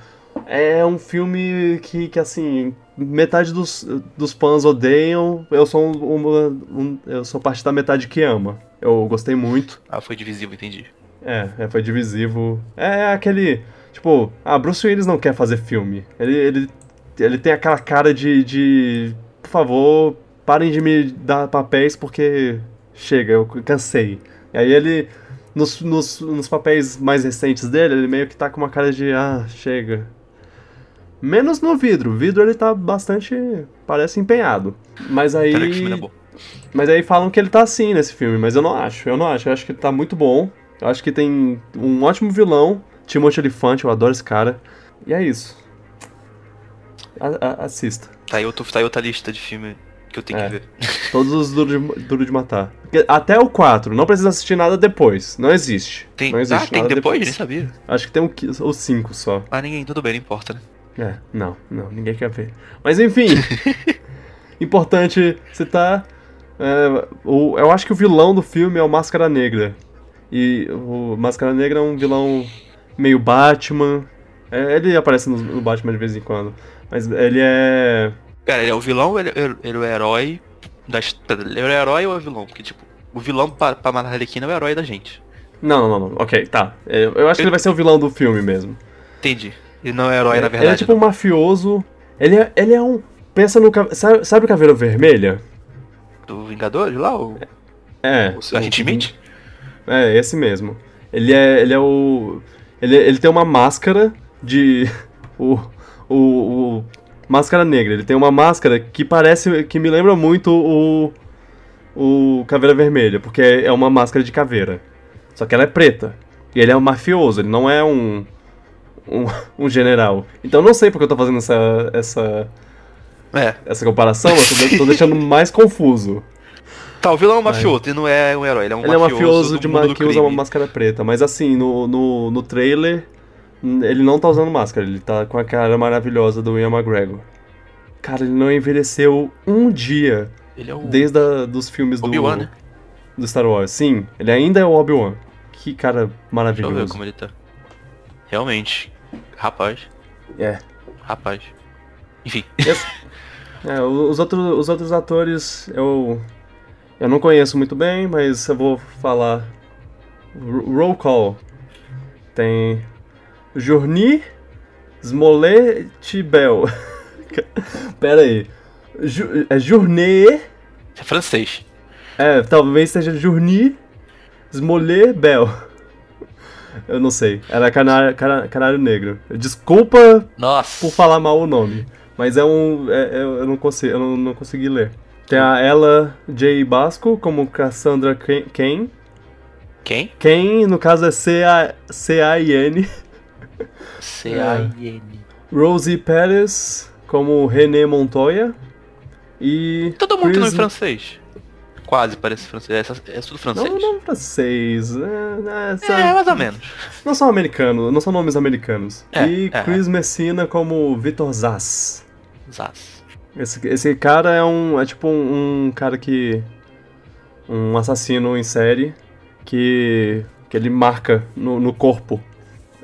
é um filme que, que assim, metade dos, dos fãs odeiam. Eu sou um- uma, um- eu sou parte da metade que ama. Eu gostei muito. Ah, foi divisivo, entendi. É, é, foi divisivo. É aquele. Tipo, ah, Bruce Willis não quer fazer filme. Ele, ele, ele tem aquela cara de, de. Por favor, parem de me dar papéis porque. Chega, eu cansei. E aí ele. Nos, nos, nos papéis mais recentes dele, ele meio que tá com uma cara de. Ah, chega. Menos no vidro. O vidro ele tá bastante. Parece empenhado. Mas aí. Mas aí falam que ele tá assim nesse filme, mas eu não acho, eu não acho. Eu acho que ele tá muito bom. Eu acho que tem um ótimo vilão, Timothy Elefante, eu adoro esse cara. E é isso. A- a- assista. Tá aí, outro, tá aí outra lista de filme que eu tenho É. que ver. Todos os Duro de, Duro de Matar. Até o 4, não precisa assistir nada depois. Não existe. Tem, não existe ah, tem nada depois? Nem sabia. Acho que tem o 5 só. Ah, ninguém, tudo bem, não importa, né? É, não, não, ninguém quer ver. Mas enfim, importante citar. é, o, eu acho que o vilão do filme é o Máscara Negra. E o Máscara Negra é um vilão meio Batman. É, ele aparece no, no Batman de vez em quando. Mas ele é. Cara, ele é o vilão ou ele, ele, ele é o herói das. Ele é o herói ou é o vilão? Porque, tipo, o vilão pra, pra matar a Arlequina é o herói da gente. Não, não, não, não. Ok, tá. É, eu acho que ele vai ser o vilão do filme mesmo. Entendi. Ele não é herói, na ele verdade. é tipo um mafioso. Ele é, ele é um. Pensa no. Sabe, sabe o Caveira Vermelha? não. Do Vingadores lá? O, É. o Agente Smith? É, esse mesmo. Ele é, ele é o. Ele, ele tem uma máscara de. O, o, o. Máscara negra. Ele tem uma máscara que parece. que me lembra muito o. O Caveira Vermelha, porque é uma máscara de caveira. Só que ela é preta. E ele é um mafioso, ele não é um. Um, um general. Então eu não sei porque eu tô fazendo essa. essa. É. essa comparação, eu tô, tô deixando mais confuso. Tá, o vilão é um mafioso, ele não é um herói, ele é um Ele é um mafioso, mafioso de que usa uma crime. máscara preta, mas assim, no, no, no trailer, ele não tá usando máscara, ele tá com a cara maravilhosa do Ian McGregor. Cara, ele não envelheceu um dia Ele é o desde a, dos filmes do, Obi-Wan, né? do Star Wars. Sim, ele ainda é o Obi-Wan. Que cara Deixa eu ver maravilhoso. como ele tá. Realmente. Rapaz. É. Rapaz. Enfim. Esse- é, os, outros, os outros atores eu, eu não conheço muito bem, mas eu vou falar. R- Roll call. Tem. Journey Smollett Bell. Pera aí. Ju, é Journée. É francês. É, talvez seja Journey Smollett Bell. Eu não sei. Era canário, cana- canário negro. Desculpa Nossa. por falar mal o nome. Mas é um. é- é- eu não consigo, eu não, não consegui ler. Tem a Ella J. Basco como Cassandra Ken-. Quem? Kane, no caso, é C-A- C-A-I-N. C-A-I-N. Rosie Perez como René Montoya. E. Todo mundo tem nome Chris- francês. Quase parece francês. É, é tudo francês. Não, não francês. É, é, só- É, mais ou menos. Não são americanos, não são nomes americanos. É, e é. Chris Messina como Vitor Zaz. Zaz. Esse, esse cara é um. É tipo um, um cara que. Um assassino em série que. que ele marca no, no corpo.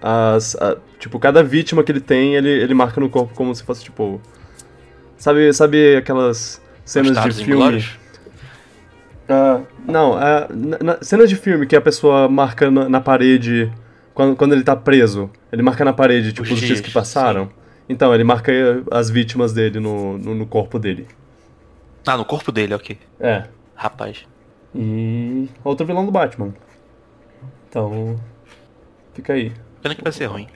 As. a- tipo, cada vítima que ele tem, ele, ele marca no corpo como se fosse tipo. Sabe, sabe aquelas cenas Bastardos de filme. Ah, não, ah, na, na- cenas de filme que a pessoa marca na, na parede quando, quando ele tá preso. Ele marca na parede, tipo, Os os dias dias, que passaram. Então, ele marca as vítimas dele no, no, no corpo dele. Ah, no corpo dele, ok. É. Rapaz. E outro vilão do Batman. Então. Fica aí. Pena que vai ser ruim.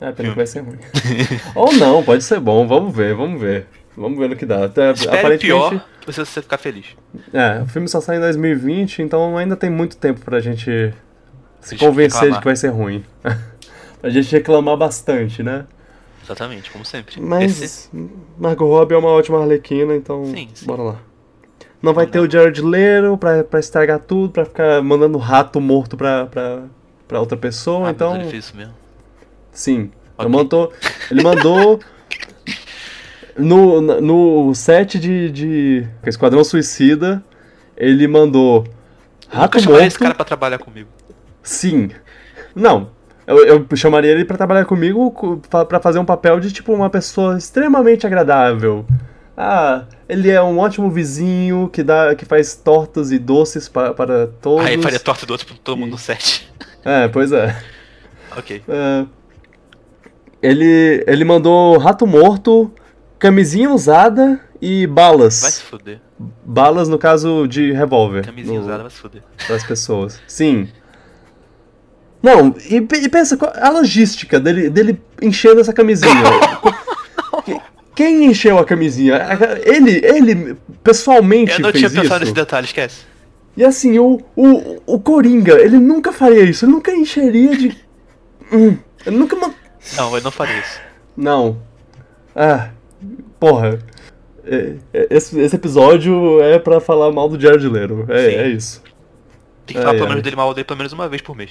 É, pena que vai ser ruim. Ou não, pode ser bom, vamos ver, vamos ver. Vamos ver no que dá. Até, Espere o pior pra você ficar feliz. É, o filme só sai em 2020, então ainda tem muito tempo pra gente se Deixa convencer de reclamar. que vai ser ruim. pra gente reclamar bastante, né? Exatamente, como sempre. Mas Esse- Margot Robbie é uma ótima arlequina, então Sim, sim. bora lá. Não vai Vamos ter o Jared Leto pra, pra estragar tudo, pra ficar mandando rato morto pra, pra, pra outra pessoa, Ah, então... mas ele fez isso mesmo. Sim. Ok. Ele mandou. Ele mandou. no, no set de, de Esquadrão Suicida, ele mandou. Eu Rato chamaria morto. esse cara pra trabalhar comigo. Sim. Não. Eu, eu chamaria ele pra trabalhar comigo pra fazer um papel de tipo uma pessoa extremamente agradável. Ah, ele é um ótimo vizinho que dá, que faz tortas e doces pa- para todos. Aí faria torta do outro pra todo mundo no set. É, pois é. ok. É, ele, ele mandou rato morto, camisinha usada e balas. Vai se fuder. Balas no caso de revólver. Camisinha no- usada vai se fuder. Das pessoas. Sim. Não, e, e pensa, qual- a logística dele, dele enchendo essa camisinha. Que- Quem encheu a camisinha? Ele, ele pessoalmente Eu não fez tinha pensado nesse isso. detalhe, esquece. E assim, o, o, o Coringa, ele nunca faria isso. Ele nunca encheria de. Hum, ele nunca. man- Não, eu não faria isso. Não. Ah, porra. É- é- Esse, esse episódio é pra falar mal do Jared Leto. É, Sim. é isso. Tem que falar Ai, pelo ai. menos dele mal dele pelo menos uma vez por mês.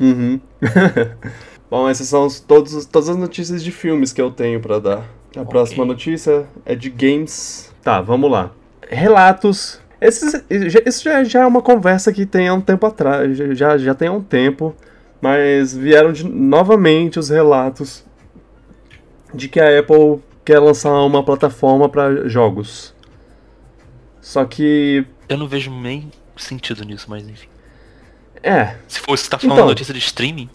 Uhum. Bom, essas são os- todos, todas as notícias de filmes que eu tenho pra dar. A próxima notícia é de games. Tá, vamos lá. Relatos. Esses, já- isso já, já é uma conversa que tem há um tempo atrás. Já, já tem há um tempo. Mas vieram de, novamente os relatos de que a Apple quer lançar uma plataforma pra jogos. Só que. Eu não vejo nem sentido nisso, mas enfim. É, Se fosse você tá falando Então. notícia de streaming,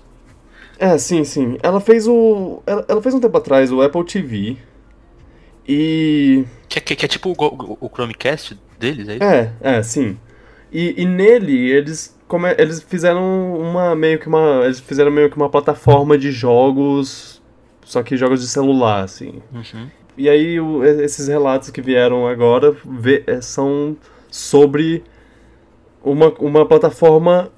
É, sim, sim. Ela fez o. Ela, ela fez um tempo atrás o Apple TV. E. que, é- que, é- que é tipo o, Go- o Chromecast deles, é isso? É, é, sim. E, e nele, eles, come, eles fizeram uma meio que uma. Eles fizeram meio que uma plataforma de jogos. Só que jogos de celular, assim. Uhum. E aí o- esses relatos que vieram agora vê- é, são sobre uma, uma plataforma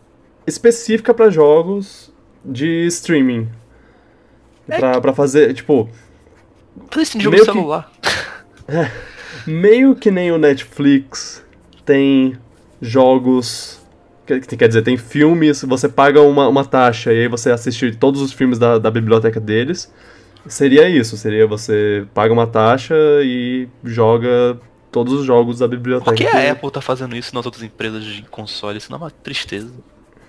específica para jogos de streaming. É Pra, pra fazer, tipo, Fazer isso em jogo de que- celular. meio que nem o Netflix tem jogos. Quer, quer dizer, tem filmes, você paga uma, uma taxa e aí você assiste todos os filmes da, da biblioteca deles. Seria isso, seria você paga uma taxa e joga todos os jogos da biblioteca. Por que a Apple tá fazendo isso nas outras empresas de console? Isso não é uma tristeza.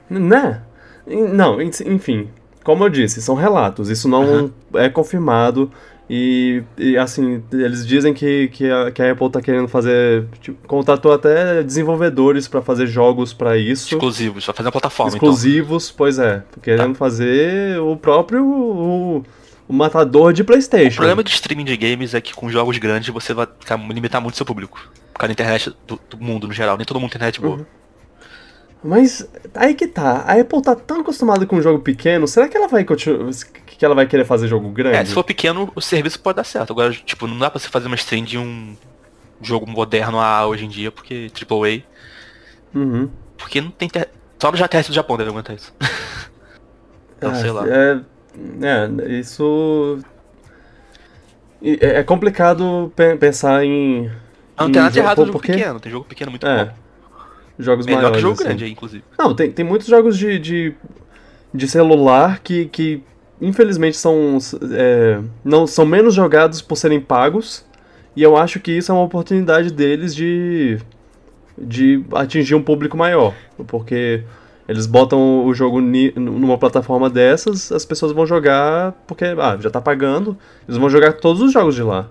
Né? Não, en- enfim, como eu disse, são relatos, isso não Aham. é confirmado. E, e, assim, eles dizem que, que, a, que a Apple tá querendo fazer. Tipo, contratou até desenvolvedores pra fazer jogos pra isso. Exclusivos, vai fazer uma plataforma então. exclusivos, pois é. Querendo fazer o próprio. O, o matador de O PlayStation. problema de streaming de games é que com jogos grandes você vai limitar muito seu público. Por causa da internet do, do mundo no geral. Nem todo mundo tem internet boa. Uhum. Mas aí que tá. A Apple tá tão acostumada com um jogo pequeno, será que ela vai continuar. que ela vai querer fazer jogo grande? É, se for pequeno, o serviço pode dar certo. Agora, tipo, não dá pra você fazer uma stream de um jogo moderno a hoje em dia, porque AAA. Uhum. Porque não tem. Ter... Só no JTS do Japão deve aguentar isso. então, Ah, sei lá. É, é, isso. É é complicado pe- pensar em. Não em tem nada de errado no jogo porque- pequeno, tem jogo pequeno muito É. bom. Jogos Melhor maiores. que jogo assim. grande inclusive. Não, tem, tem muitos jogos de, de, de celular que, que infelizmente são, é, não, são menos jogados por serem pagos. E eu acho que isso é uma oportunidade deles de, de atingir um público maior. Porque eles botam o jogo numa plataforma dessas, as pessoas vão jogar porque ah, já tá pagando, eles vão jogar todos os jogos de lá.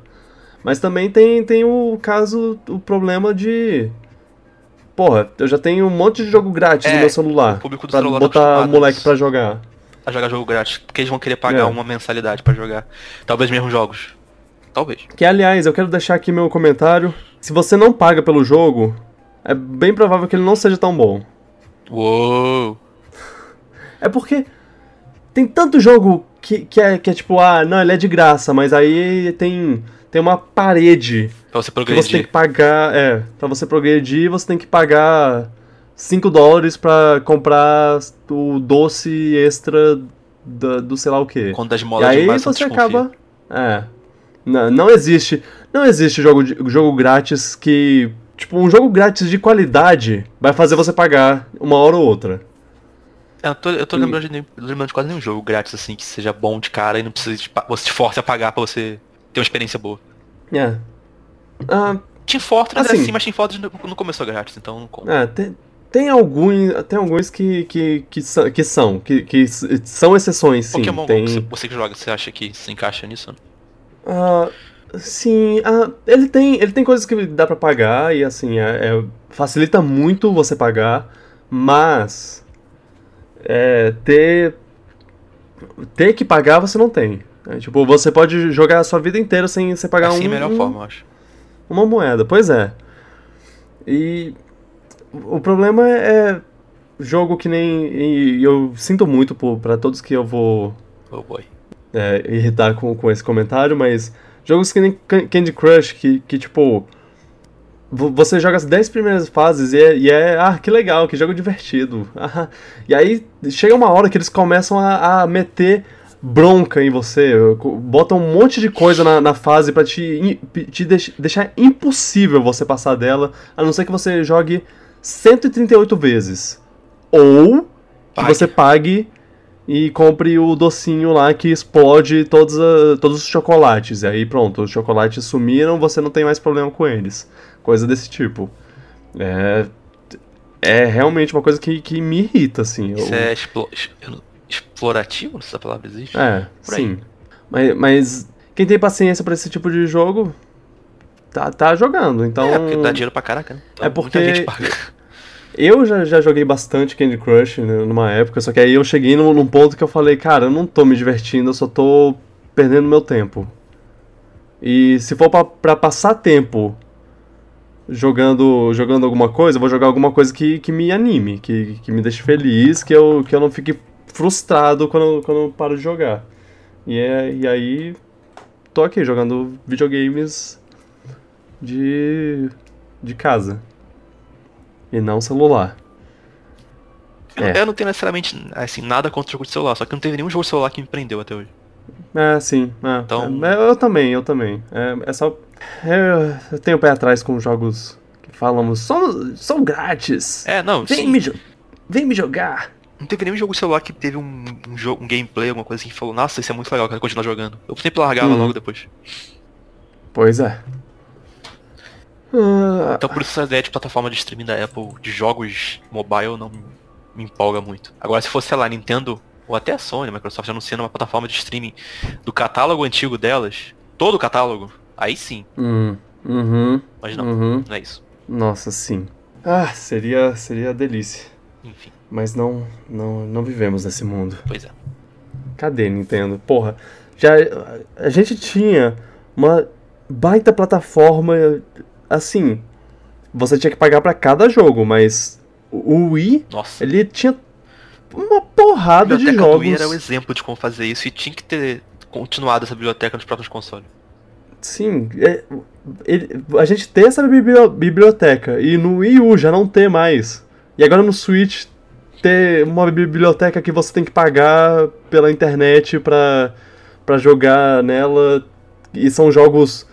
Mas também tem, tem o caso, o problema de. Porra, eu já tenho um monte de jogo grátis É, no meu celular. o público do pra celular tá botar acostumado moleque pra jogar. A jogar jogo grátis. Porque eles vão querer pagar É. uma mensalidade pra jogar. Talvez mesmo jogos. Talvez. Que aliás, eu quero deixar aqui meu comentário. Se você não paga pelo jogo, é bem provável que ele não seja tão bom. Uou! É porque tem tanto jogo que, que, é, que é tipo, ah, não, ele é de graça, mas aí tem, tem uma parede Pra você que você tem progredir. que pagar. É, pra você progredir, você tem que pagar 5 dólares pra comprar o doce extra do, do sei lá o quê. Quando das E molas aí você desconfia. acaba. É. Não, não existe. Não existe jogo, de- jogo grátis que. Tipo, um jogo grátis de qualidade vai fazer você pagar uma hora ou outra. É, Eu tô, eu tô E- lembrando, de, lembrando de quase nenhum jogo grátis assim que seja bom de cara e não precisa pa- você te force a pagar pra você ter uma experiência boa. É. Ah, Team Fortress é Assim. assim, mas Team Fortress não, começou grátis, então não conta. é, tem, tem alguns. Tem alguns que, que, que, são, que são. Que, que são exceções, sim. Pokémon tem... Go, você, que joga, você acha que se encaixa nisso? Ah, sim, ah, ele tem ele tem coisas que dá pra pagar e assim é- é- facilita muito você pagar, mas é, ter ter que pagar você não tem. É, tipo, você pode jogar a sua vida inteira sem você pagar assim um, é a melhor um- forma, eu acho. uma moeda. Pois é. E o problema é, é jogo que nem e eu sinto muito por, pra todos que eu vou Oh boy. é, irritar com, com esse comentário, mas jogos que nem Can- Candy Crush, que, que tipo. vo- Você joga as 10 primeiras fases e é, e é, Ah, que legal, que jogo divertido. Ah, e aí chega uma hora que eles começam a, a meter bronca em você, botam um monte de coisa na, na fase pra te, te deix- deixar impossível você passar dela, a não ser que você jogue 138 vezes. Ou que Pague. você pague e compre o docinho lá que explode todos, a- todos os chocolates. E aí pronto, os chocolates sumiram, você não tem mais problema com eles. Coisa desse tipo. É, é realmente uma coisa que, que me irrita, assim. Eu- Isso é explo- explorativo? Se essa palavra existe. é, por sim. Mas, mas quem tem paciência pra esse tipo de jogo, tá, tá jogando. Então, É, porque dá dinheiro pra caraca, né? Então, É porque- Muita gente paga. eu já, já joguei bastante Candy Crush né, numa época, só que aí eu cheguei num, num ponto que eu falei, cara, eu não tô me divertindo, eu só tô perdendo meu tempo. E se for pra, pra passar tempo jogando jogando alguma coisa, eu vou jogar alguma coisa que, que me anime, que, que me deixe feliz, que eu, que eu não fique frustrado quando, quando eu paro de jogar. E, é, e aí, tô aqui jogando videogames de, de casa. E não celular. Eu, É. eu não tenho necessariamente assim, nada contra o jogo de celular, só que não teve nenhum jogo de celular que me prendeu até hoje. É, sim. É, Então- é, eu também, eu também. É, é só. é, eu tenho o pé atrás com jogos que falamos. São, são grátis. É, não, Vem sim, me, vem me jogar. Não teve nenhum jogo celular que teve um, um, jogo, um gameplay, alguma coisa assim que falou, nossa, isso é muito legal, quero continuar jogando. Eu sempre largava Uhum. logo depois. Pois é. Ah, Então por isso essa ideia de plataforma de streaming da Apple de jogos mobile não me empolga muito. Agora se fosse, sei lá, Nintendo ou até a Sony, a Microsoft anunciando uma plataforma de streaming do catálogo antigo delas, todo o catálogo, aí sim. hum, uhum, Mas não, uhum. não é isso. Nossa, sim. Ah, seria, seria delícia. Enfim, Mas não, não, não vivemos nesse mundo. pois é. Cadê Nintendo? Porra, já a gente tinha uma baita plataforma assim, você tinha que pagar pra cada jogo, mas o Wii, Nossa. ele tinha uma porrada de biblioteca do Wii jogos. era o exemplo de como fazer isso e tinha que ter continuado essa biblioteca nos próprios consoles. Sim, é- ele- a gente tem essa bibli- biblioteca e no Wii U já não tem mais. E agora no Switch ter uma biblioteca que você tem que pagar pela internet pra, pra jogar nela. E são jogos,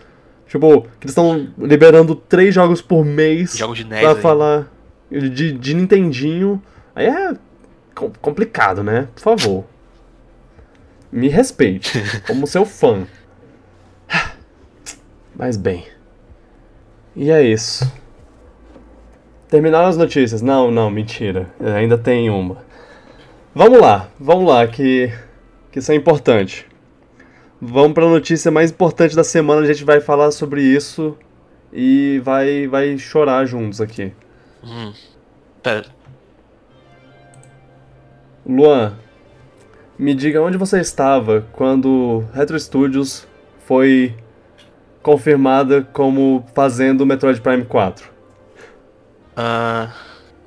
tipo, que eles estão liberando três jogos por mês Jogos de NES pra aí. falar de, de Nintendinho. Aí é com- complicado, né? Por favor. Me respeite, como seu fã. Mas bem. E é isso. Terminaram as notícias? Não, não, mentira. Ainda tem uma. Vamos lá, vamos lá, que, que isso é importante. Vamos para a notícia mais importante da semana, a gente vai falar sobre isso e vai, vai chorar juntos aqui. Hum. Pera, Luan, me diga onde você estava quando Retro Studios foi confirmada como fazendo Metroid Prime 4. Ah,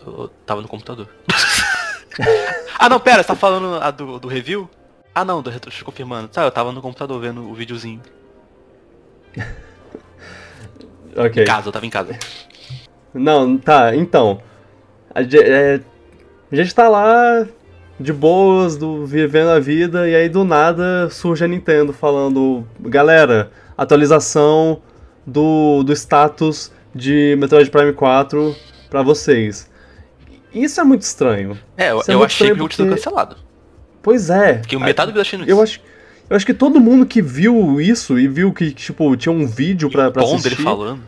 eu tava no computador. ah não, pera, você tá falando a do, do review? Ah não, do retro, confirmando. Tá, eu tava no computador vendo o videozinho. Ok. Em casa, eu tava em casa. Não, tá, então. A, é, a gente tá lá de boas, do, vivendo a vida, e aí do nada surge a Nintendo falando: galera, atualização do, do status de Metroid Prime 4 pra vocês. Isso é muito estranho. É, eu, é eu achei que o jogo tinha sido porque- cancelado. Pois é. Porque metade do achando isso. Eu acho, eu acho que todo mundo que viu isso e viu que, tipo, tinha um vídeo pra, pra assistir... dele falando.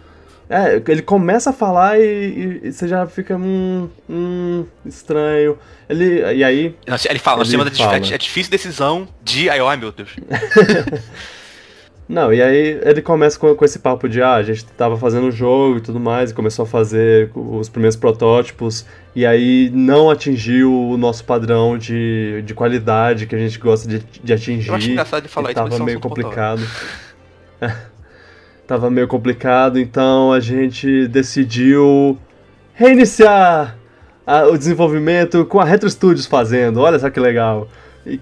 É, ele começa a falar e, e- você já fica, hum, hum, estranho. Ele, e aí, Ele fala, Ele temos a fala. dif- é difícil decisão de. Ai, ai meu Deus. não, e aí ele começa com, com esse papo de, ah, a gente tava fazendo o jogo e tudo mais, e começou a fazer os primeiros protótipos, e aí não atingiu o nosso padrão de, de qualidade que a gente gosta de, de atingir. Eu acho engraçado de falar isso, tava é meio complicado. tava meio complicado, então a gente decidiu reiniciar a- o desenvolvimento com a Retro Studios fazendo. Olha só que legal. E,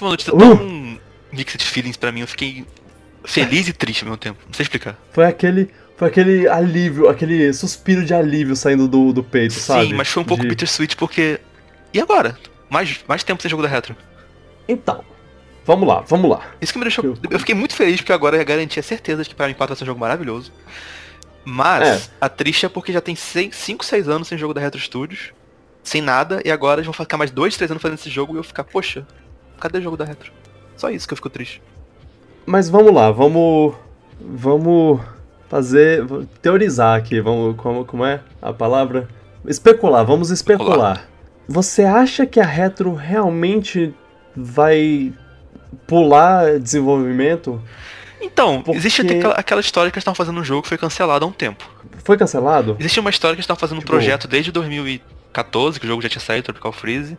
uma notícia Uh! tão mixed feelings pra mim, eu fiquei feliz e triste ao mesmo tempo. Não sei explicar. foi aquele foi aquele alívio, aquele suspiro de alívio saindo do, do peito, sabe? Sim, mas foi um pouco De- bittersweet porque. E agora? Mais, mais tempo sem jogo da retro. Então, vamos lá, vamos lá. Isso que me deixou. Eu- fiquei muito feliz porque agora eu garanti a certeza de que Prime 4 vai ser um jogo maravilhoso. Mas a triste é porque já tem 5, 6 anos sem jogo da Retro Studios. Sem nada, e agora eles vão ficar mais 2, 3 anos fazendo esse jogo e eu ficar, poxa, cadê o jogo da Retro? Só isso que eu fico triste. Mas vamos lá, vamos vamos fazer teorizar aqui, vamos como como é a palavra? Especular, vamos especular. Especular. Você acha que a Retro realmente vai pular desenvolvimento? Então, Porque- existe aquela, história que eles estavam fazendo um jogo que foi cancelado há um tempo. Foi cancelado? Existe uma história que eles estavam fazendo Tipo- um projeto desde 2014, que o jogo já tinha saído, Tropical Freeze.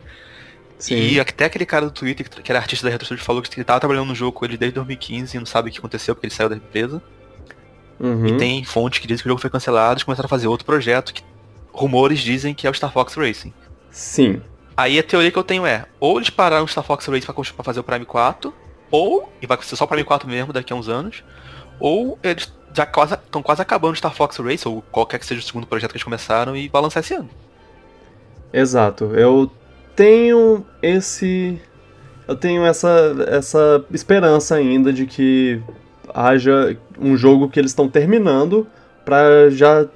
E até aquele cara do Twitter, que era artista da Retro Studios, falou que ele tava trabalhando no jogo com ele desde 2015 e não sabe o que aconteceu porque ele saiu da empresa. Uhum. E tem fontes que dizem que o jogo foi cancelado e começaram a fazer outro projeto que rumores dizem que é o Star Fox Racing. Sim. Aí a teoria que eu tenho é, ou eles pararam o Star Fox Racing pra, pra fazer o Prime 4, ou, e vai ser só o Prime 4 mesmo daqui a uns anos, ou eles já quase estão quase acabando o Star Fox Race, ou qualquer que seja o segundo projeto que eles começaram, e vai lançar esse ano. Exato. Eu tenho esse. Eu tenho essa, essa esperança ainda de que haja um jogo que eles estão terminando para já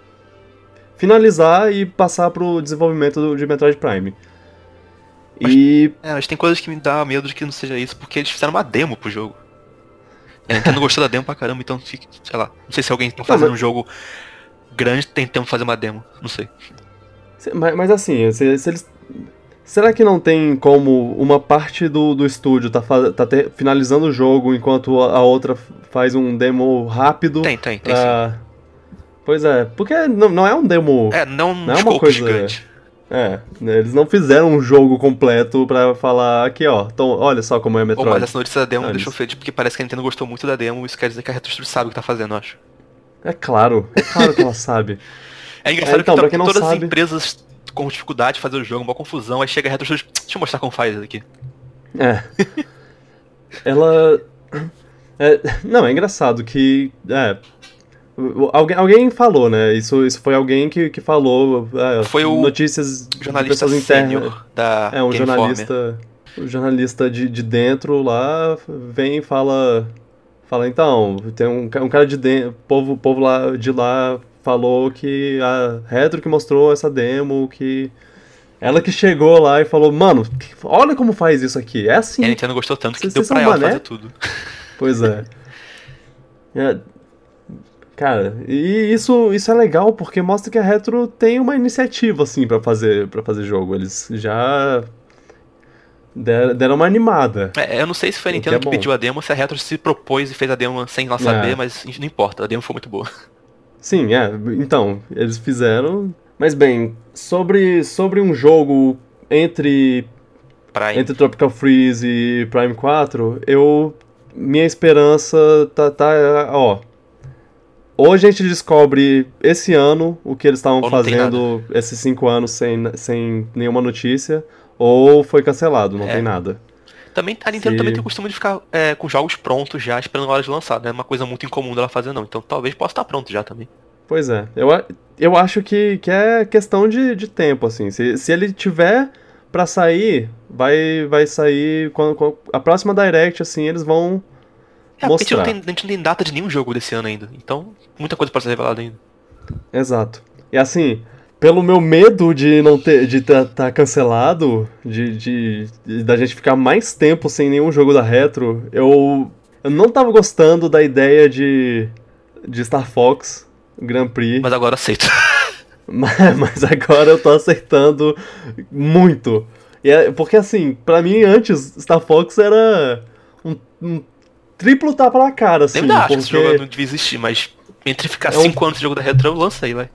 finalizar e passar pro desenvolvimento de Metroid Prime. Mas, e. É, mas tem coisas que me dá medo de que não seja isso, porque eles fizeram uma demo pro jogo. A Nintendo gostou da demo pra caramba, então fica, sei lá. Não sei se alguém tá fazendo um jogo grande tentando fazer uma demo, não sei. Mas, mas assim, se, se, eles. Será que não tem como uma parte do, do estúdio tá, tá ter, finalizando o jogo enquanto a outra faz um demo rápido? Tem, tem, tem pra... sim. Pois é, porque não, não é um demo. É, não, não é uma coisa gigante. É, eles não fizeram um jogo completo pra falar aqui, ó. Então, olha só como é a Metroid. Oh, mas essa notícia da demo ah, deixou feio, porque parece que a Nintendo gostou muito da demo, isso quer dizer que a Retro sabe o que tá fazendo, eu acho. É claro, é claro que ela sabe. É engraçado é, então, que, que todas sabe... as empresas com dificuldade de fazer o jogo, uma confusão, aí chega a Retro Studios, deixa eu mostrar como faz aqui. É. ela... É, não, é engraçado que... É, Alguém, alguém falou, né? Isso, isso foi alguém que, que falou. É, foi o notícias jornalista de internas. da É, um Game jornalista. O jornalista de, de dentro lá vem e fala. Fala, então, tem um, um cara de dentro. Povo, povo lá de lá falou que a Retro que mostrou essa demo, que. Ela que chegou lá e falou, mano, olha como faz isso aqui. É assim. E a Nintendo gostou tanto que deu pra ela mané? fazer tudo. Pois é. é Cara, e isso, isso é legal porque mostra que a Retro tem uma iniciativa, assim, para fazer, pra fazer jogo. Eles já deram, deram uma animada. É, eu não sei se foi a Nintendo que, é que pediu a demo, se a Retro se propôs e fez a demo sem ela saber, é. mas não importa, a demo foi muito boa. Sim, é. Então, eles fizeram. Mas bem, sobre, sobre um jogo entre. Prime. Entre Tropical Freeze e Prime 4, eu. Minha esperança tá. tá ó ou a gente descobre esse ano o que eles estavam fazendo esses cinco anos sem, sem nenhuma notícia, ou foi cancelado, não é. tem nada. Também, a Nintendo Se... também tem o costume de ficar é, com jogos prontos já, esperando a hora de lançar. Não é uma coisa muito incomum dela fazer, não. Então talvez possa estar pronto já também. Pois é. Eu, eu acho que, que é questão de, de tempo, assim. Se, se ele tiver para sair, vai, vai sair. Quando, quando, a próxima Direct, assim, eles vão é, mostrar. a gente, não tem, a gente não tem data de nenhum jogo desse ano ainda. Então, muita coisa pode ser revelada ainda. Exato. E assim, pelo meu medo de não ter de estar tá, tá cancelado, de, de, de, da gente ficar mais tempo sem nenhum jogo da Retro, eu, eu não tava gostando da ideia de, de Star Fox Grand Prix. Mas agora aceito. mas, mas agora eu tô aceitando muito. É, porque assim, para mim antes Star Fox era um, um triplo tapa na cara, assim. Eu ainda acho porque... que esse jogo não devia existir, mas entre ficar 5 é um... anos de jogo da Retro, lança aí, vai.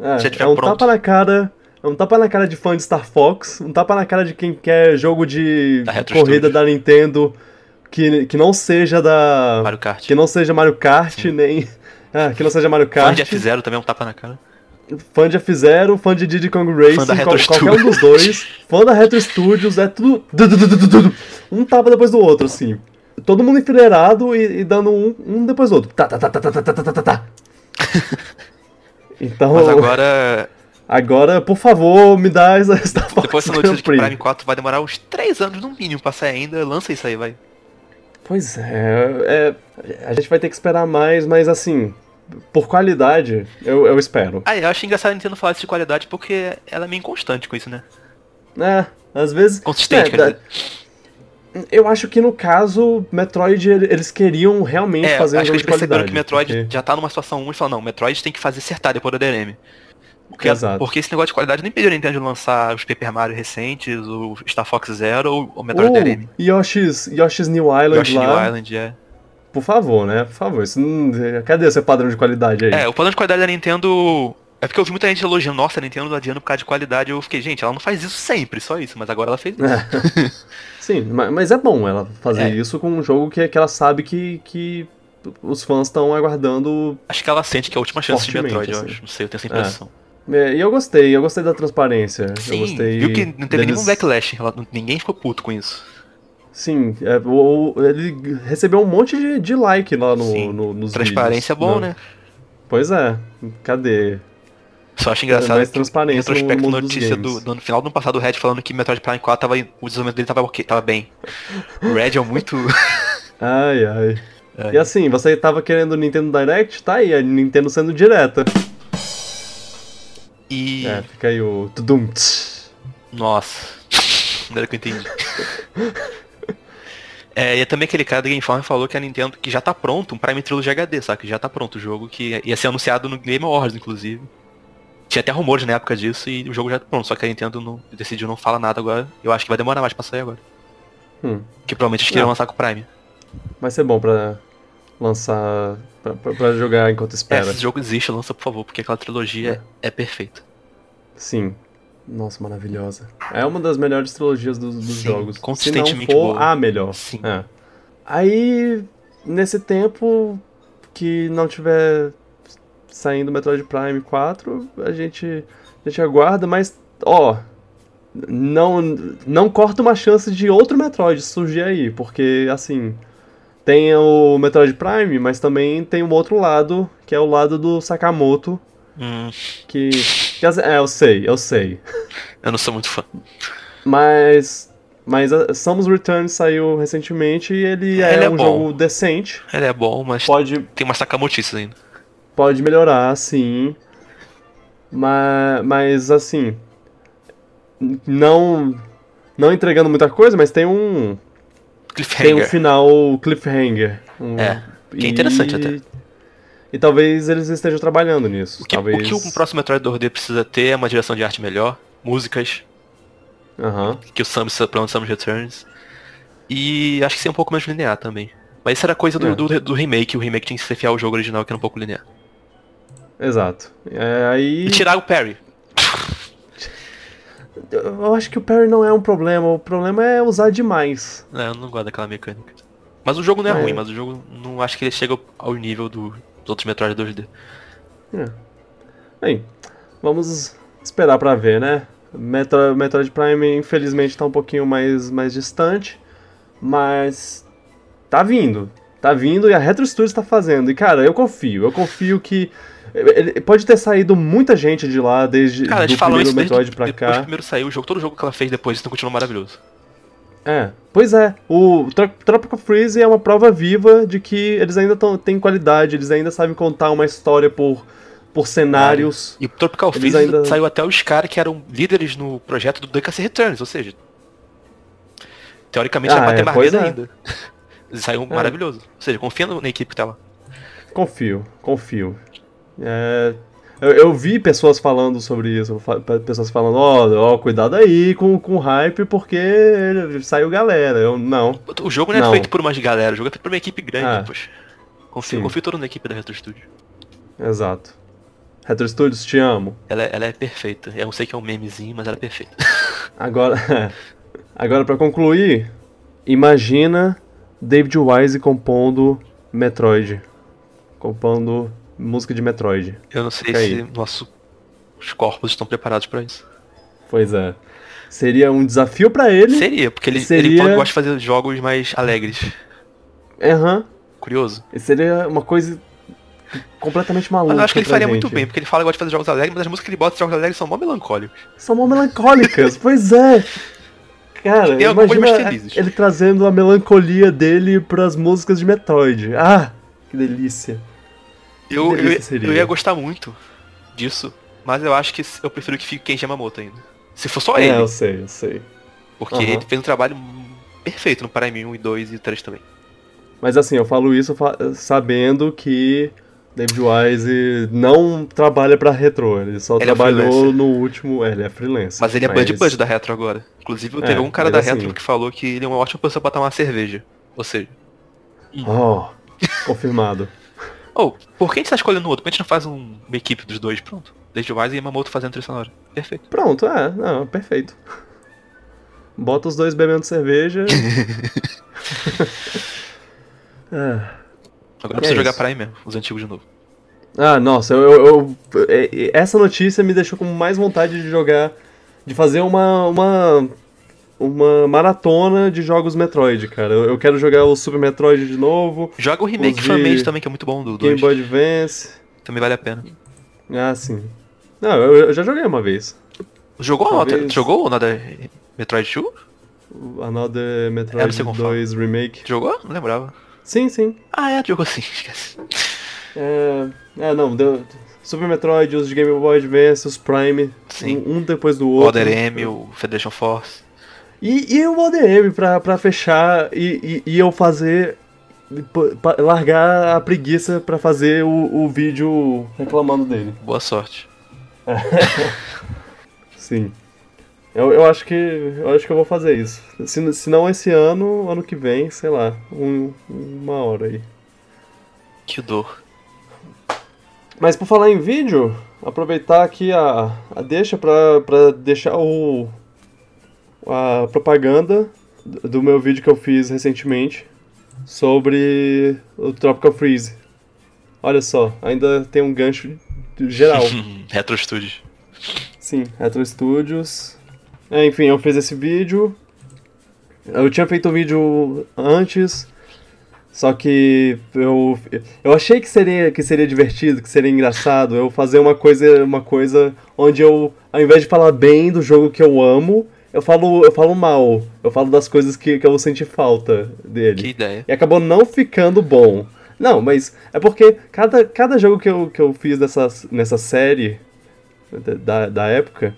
É, é um pronto. tapa na cara. É um tapa na cara de fã de Star Fox, um tapa na cara de quem quer jogo de da corrida Studio. da Nintendo que, que não seja da. Mario Kart. Que não seja Mario Kart, Sim. nem. Ah, que não seja Mario Kart. Fã de F0 também é um tapa na cara. Fã de F0, fã de Diddy Kong Racing, qual, qualquer um dos dois. fã da Retro Studios, é tudo. Um tapa depois do outro, assim todo mundo enfileirado e, e, dando um, um depois do outro. Tá, tá, tá, tá, tá, tá, tá, tá, tá. Então. Mas agora. Agora, por favor, me dá essa Depois dessa notícia de que Prime 4 vai demorar uns 3 anos no mínimo pra sair ainda, lança isso aí, vai. Pois é, é, a gente vai ter que esperar mais, mas assim, por qualidade, eu, eu espero. Ah, eu acho engraçado a Nintendo falar isso de qualidade porque ela é meio inconstante com isso, né? É, às vezes. Consistente, é, quer dizer. Eu acho que no caso, Metroid, eles queriam realmente é, fazer um. Acho que eles perceberam que Metroid porque... já tá numa situação 1 e falaram, não, Metroid tem que fazer acertar depois do DRM. Porque, Exato. porque esse negócio de qualidade nem pediu a Nintendo de lançar os Paper Mario recentes, o Star Fox Zero ou o Metroid uh, DRM. Yoshi's, Yoshi's New Island Yoshi's lá. New Island, é. Por favor, né? Por favor. Isso não... Cadê esse padrão de qualidade aí? É, o padrão de qualidade da Nintendo é porque eu vi muita gente elogiando, nossa, a Nintendo adiando por causa de qualidade. Eu fiquei, gente, ela não faz isso sempre, só isso, mas agora ela fez isso. É. Sim, mas é bom ela fazer é. isso com um jogo que, que ela sabe que, que os fãs estão aguardando. Acho que ela sente que é a última chance de Metroid, assim. eu acho. Não sei, eu tenho essa impressão. É. é. e eu gostei, eu gostei da transparência. Sim, eu gostei viu que não teve deles... nenhum backlash, ninguém ficou puto com isso. Sim, é, o, ele recebeu um monte de, de like lá no, Sim. no, nos Transparência vídeos, é bom, né? Pois é, cadê? Só acho engraçado mais transparência que retrospecto no notícia do, do, no final do ano passado o Red falando que Metroid Prime 4 tava, o desenvolvimento dele tava ok, tava bem. O Red é muito. ai, ai, ai. E assim, você tava querendo o Nintendo Direct? Tá aí, a Nintendo sendo direta. E. É, fica aí o. Tudum. Nossa. Agora que eu entendi. É, e é também aquele cara da Game Informer falou que a Nintendo que já tá pronto, um Prime Trilogy HD, sabe? Que já tá pronto o jogo, que ia ser anunciado no Game Awards, inclusive. Tinha até rumores na época disso e o jogo já tá pronto, só que a Nintendo não, decidiu não falar nada agora. Eu acho que vai demorar mais pra sair agora. Hum. Que provavelmente eles queriam lançar com o Prime. Vai ser bom pra lançar. pra, pra, pra jogar enquanto espera. É, se esse jogo existe, lança por favor, porque aquela trilogia é, é perfeita. Sim. Nossa, maravilhosa. É uma das melhores trilogias dos, dos Sim, jogos. Consistentemente Se não for boa. a melhor. Sim. É. Aí, nesse tempo que não tiver saindo Metroid Prime 4, a gente, a gente aguarda, mas, ó, não, não corta uma chance de outro Metroid surgir aí, porque, assim, tem o Metroid Prime, mas também tem um outro lado, que é o lado do Sakamoto, Hum. que, que... É, eu sei, eu sei. Eu não sou muito fã. Mas. Mas a Samus Return saiu recentemente e ele, é, Ele é um bom. jogo decente. Ele é bom, mas Pode, tem umas sacamotices ainda. Pode melhorar, sim. Mas, mas assim. Não. Não entregando muita coisa, mas tem um. Tem um Cliffhanger. final cliffhanger. Um- É, que é interessante e- até. E talvez eles estejam trabalhando nisso. O que, talvez... o que o próximo Metroid 2D precisa ter é uma direção de arte melhor, músicas, que o Samus, pelo menos Samus Returns. E acho que ser um pouco mais linear também. Mas isso era coisa do, É. do, do remake, o remake tinha que ser fiel ao jogo original, que era um pouco linear. Exato. É, aí. E tirar o Parry. Eu acho que o parry não é um problema. O problema é usar demais. É, eu não gosto daquela mecânica. Mas o jogo não é, É. ruim, mas o jogo não acho que ele chega ao nível do- dos outros Metroid 2D. Bem, vamos esperar pra ver, né? Metro, Metroid Prime, infelizmente, tá um pouquinho mais, mais distante, mas tá vindo. Tá vindo e a Retro Studios tá fazendo. E, cara, eu confio. Eu confio que. Ele- pode ter saído muita gente de lá desde Cara, do primeiro isso desde Metroid pra cá. primeiro saiu o jogo, todo jogo que ela fez depois, então continua maravilhoso. É, pois é. O Tro- Tropical Freeze é uma prova viva de que eles ainda tão, têm qualidade, eles ainda sabem contar uma história por, por cenários. E o Tropical Freeze ainda- saiu até os caras que eram líderes no projeto do DKC Returns, ou seja, teoricamente Ah, era pra ter é, mais é. ainda. Saiu maravilhoso. Ou seja, confia na equipe que tá lá. Confio, confio. É, eu, eu vi pessoas falando sobre isso, pessoas falando, ó, ó, cuidado aí com, com o hype, porque saiu galera. Eu, não. O jogo não é Não. feito por uma galera, o jogo é feito por uma equipe grande, Ah, poxa. Confio, sim. confio todo na equipe da Retro Studio. Exato. Retro Studios, te amo. Ela, é- ela é perfeita. Eu sei que é um memezinho, mas ela é perfeita. Agora, agora para concluir, imagina David Wise compondo Metroid. Compondo música de Metroid. Eu não sei Fica se nossos corpos estão preparados pra isso. Pois é. Seria um desafio pra ele. Seria, porque ele, ele Seria- que gosta de fazer jogos mais alegres. Aham. Curioso. Seria uma coisa completamente maluca. Mas eu acho que ele faria gente. muito bem, porque ele fala que gosta de fazer jogos alegres, mas as músicas que ele bota de jogos alegres são mó melancólicos. São mó melancólicas, pois é. Cara, Tem imagina ele trazendo a melancolia dele pras músicas de Metroid. Ah, que delícia. Eu, eu, eu ia gostar muito disso, mas eu acho que eu prefiro que fique Kenji Yamamoto ainda. Se for só é, ele, eu sei, eu sei. porque aham. ele fez um trabalho perfeito no Prime 1 e 2 e 3 também. Mas assim, eu falo isso sabendo que David Wise não trabalha pra Retro, ele só Ele é trabalhou freelancer. no último. É, ele é freelancer. Mas ele é Bud Bud da Retro agora. Inclusive, É, teve um cara da assim- Retro que falou que ele é uma ótima pessoa pra tomar uma cerveja. Ou seja, Oh, confirmado. Ou, por que a gente tá escolhendo outro? Por que a gente não faz um- uma equipe dos dois? Pronto. Desde o Wise e Yamamoto fazendo trilha sonora. Perfeito. Pronto, é, não, perfeito. Bota os dois bebendo cerveja. É. Agora é precisa jogar Prime mesmo, os antigos de novo. Ah, nossa, eu, eu, eu, é, essa notícia me deixou com mais vontade de jogar, de fazer uma, uma, uma maratona de jogos Metroid, cara. Eu, eu quero jogar o Super Metroid de novo. Joga o remake Fan também, que é muito bom do Game Boy Advance. Também vale a pena. Ah, sim. Não, eu, eu já joguei uma vez. Jogou Talvez... Jogou o Another Metroid 2? Another Metroid 2 Remake. Jogou? Não lembrava. Sim, sim. Ah, é, jogou sim, esquece. É, é não, deu, Super Metroid, os de Game Boy Advance, os Prime, sim. Um, um depois do outro. O Other M, o Federation Force. E, e o ODM pra, pra fechar e, e, e eu fazer largar a preguiça para fazer o, o vídeo reclamando dele. Boa sorte. Sim. Eu, eu acho que eu acho que eu vou fazer isso. Se, se não esse ano, ano que vem, sei lá, um, uma hora aí. Que dor. Mas por falar em vídeo, aproveitar aqui a, a deixa pra, pra deixar o a propaganda do meu vídeo que eu fiz recentemente sobre o Tropical Freeze. Olha só, ainda tem um gancho geral. Retro Studios. Sim, Retro Studios. É, enfim, eu fiz esse vídeo. Eu tinha feito um vídeo antes, só que eu, eu achei que seria, que seria divertido, que seria engraçado eu fazer uma coisa, uma coisa onde eu, ao invés de falar bem do jogo que eu amo, eu falo, eu falo mal. Eu falo das coisas que, que eu senti falta dele. Que ideia. E acabou não ficando bom. Não, mas é porque cada, cada jogo que eu, que eu fiz dessa, nessa série da, da época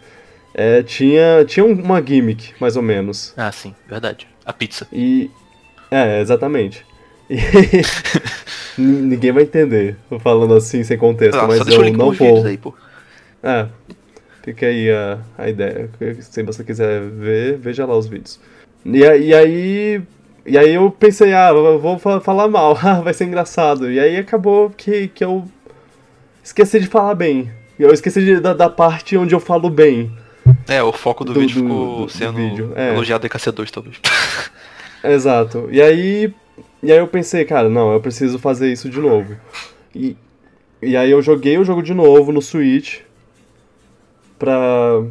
é, tinha, tinha uma gimmick, mais ou menos. Ah, sim, verdade. A pizza. E. É, exatamente. E ninguém vai entender, falando assim, sem contexto, ah, mas eu não vou. Aí, pô. É, Fica aí a, a ideia. Se você quiser ver, veja lá os vídeos. E, e aí. E aí eu pensei, ah, vou falar mal, vai ser engraçado. E aí acabou que, que eu esqueci de falar bem. Eu esqueci de, da, da parte onde eu falo bem. É, o foco do, do vídeo ficou do, sendo vídeo. É. elogiado em KC2, talvez. Exato. E aí. E aí eu pensei, cara, não, eu preciso fazer isso de novo. E, e aí eu joguei o jogo de novo no Switch pra,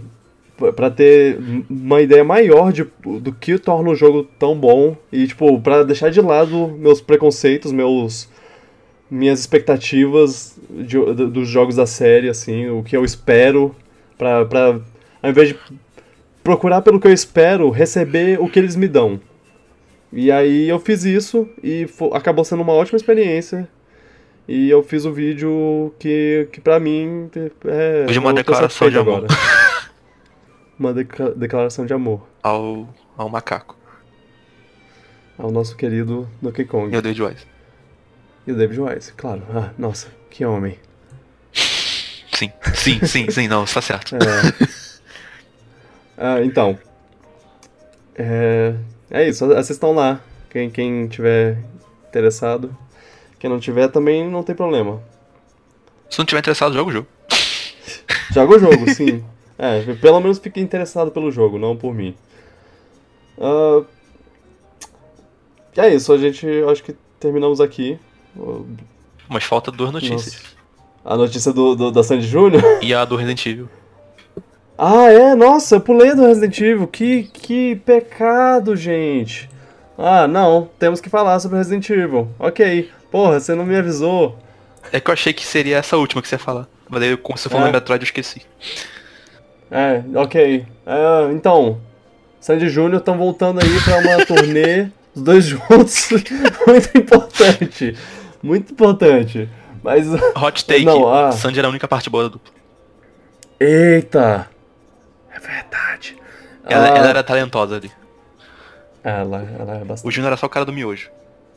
pra ter uma ideia maior de, do que torna o jogo tão bom e, tipo, pra deixar de lado meus preconceitos, meus minhas expectativas de, de, dos jogos da série, assim, o que eu espero pra, pra, ao invés de procurar pelo que eu espero, receber o que eles me dão. E aí eu fiz isso e acabou sendo uma ótima experiência. E eu fiz o vídeo que, que pra mim é. Hoje uma declaração de amor. Agora. uma deca declaração de amor. Ao, ao macaco. Ao nosso querido Donkey Kong. E o David Wise. E o David Wise, claro. Ah, nossa, que homem. Sim, sim, sim, sim, não, está certo. É. ah, então. É, é isso, assistam lá. Quem, quem tiver interessado. Quem não tiver também não tem problema. Se não tiver interessado, joga o jogo. Joga o jogo, sim. É, pelo menos fique interessado pelo jogo, não por mim. Uh, é isso, a gente acho que terminamos aqui. Mas falta duas notícias. Nossa. A notícia do, do, da Sandy Júnior? E a do Resident Evil. Ah, é? Nossa, eu pulei do Resident Evil. Que, que pecado, gente. Ah, não, temos que falar sobre Resident Evil. Ok. Porra, você não me avisou. É que eu achei que seria essa última que você ia falar. Mas aí, como você falou é. no Metroid, eu esqueci. É, ok. É, então, Sandy Júnior estão voltando aí pra uma turnê, os dois juntos. Muito importante. Muito importante. Mas. Hot take: não, a... Sandy era a única parte boa da dupla. Eita! É verdade. Ela, ah... ela era talentosa ali. Ela, ela é bastante. O Júnior era só o cara do miojo.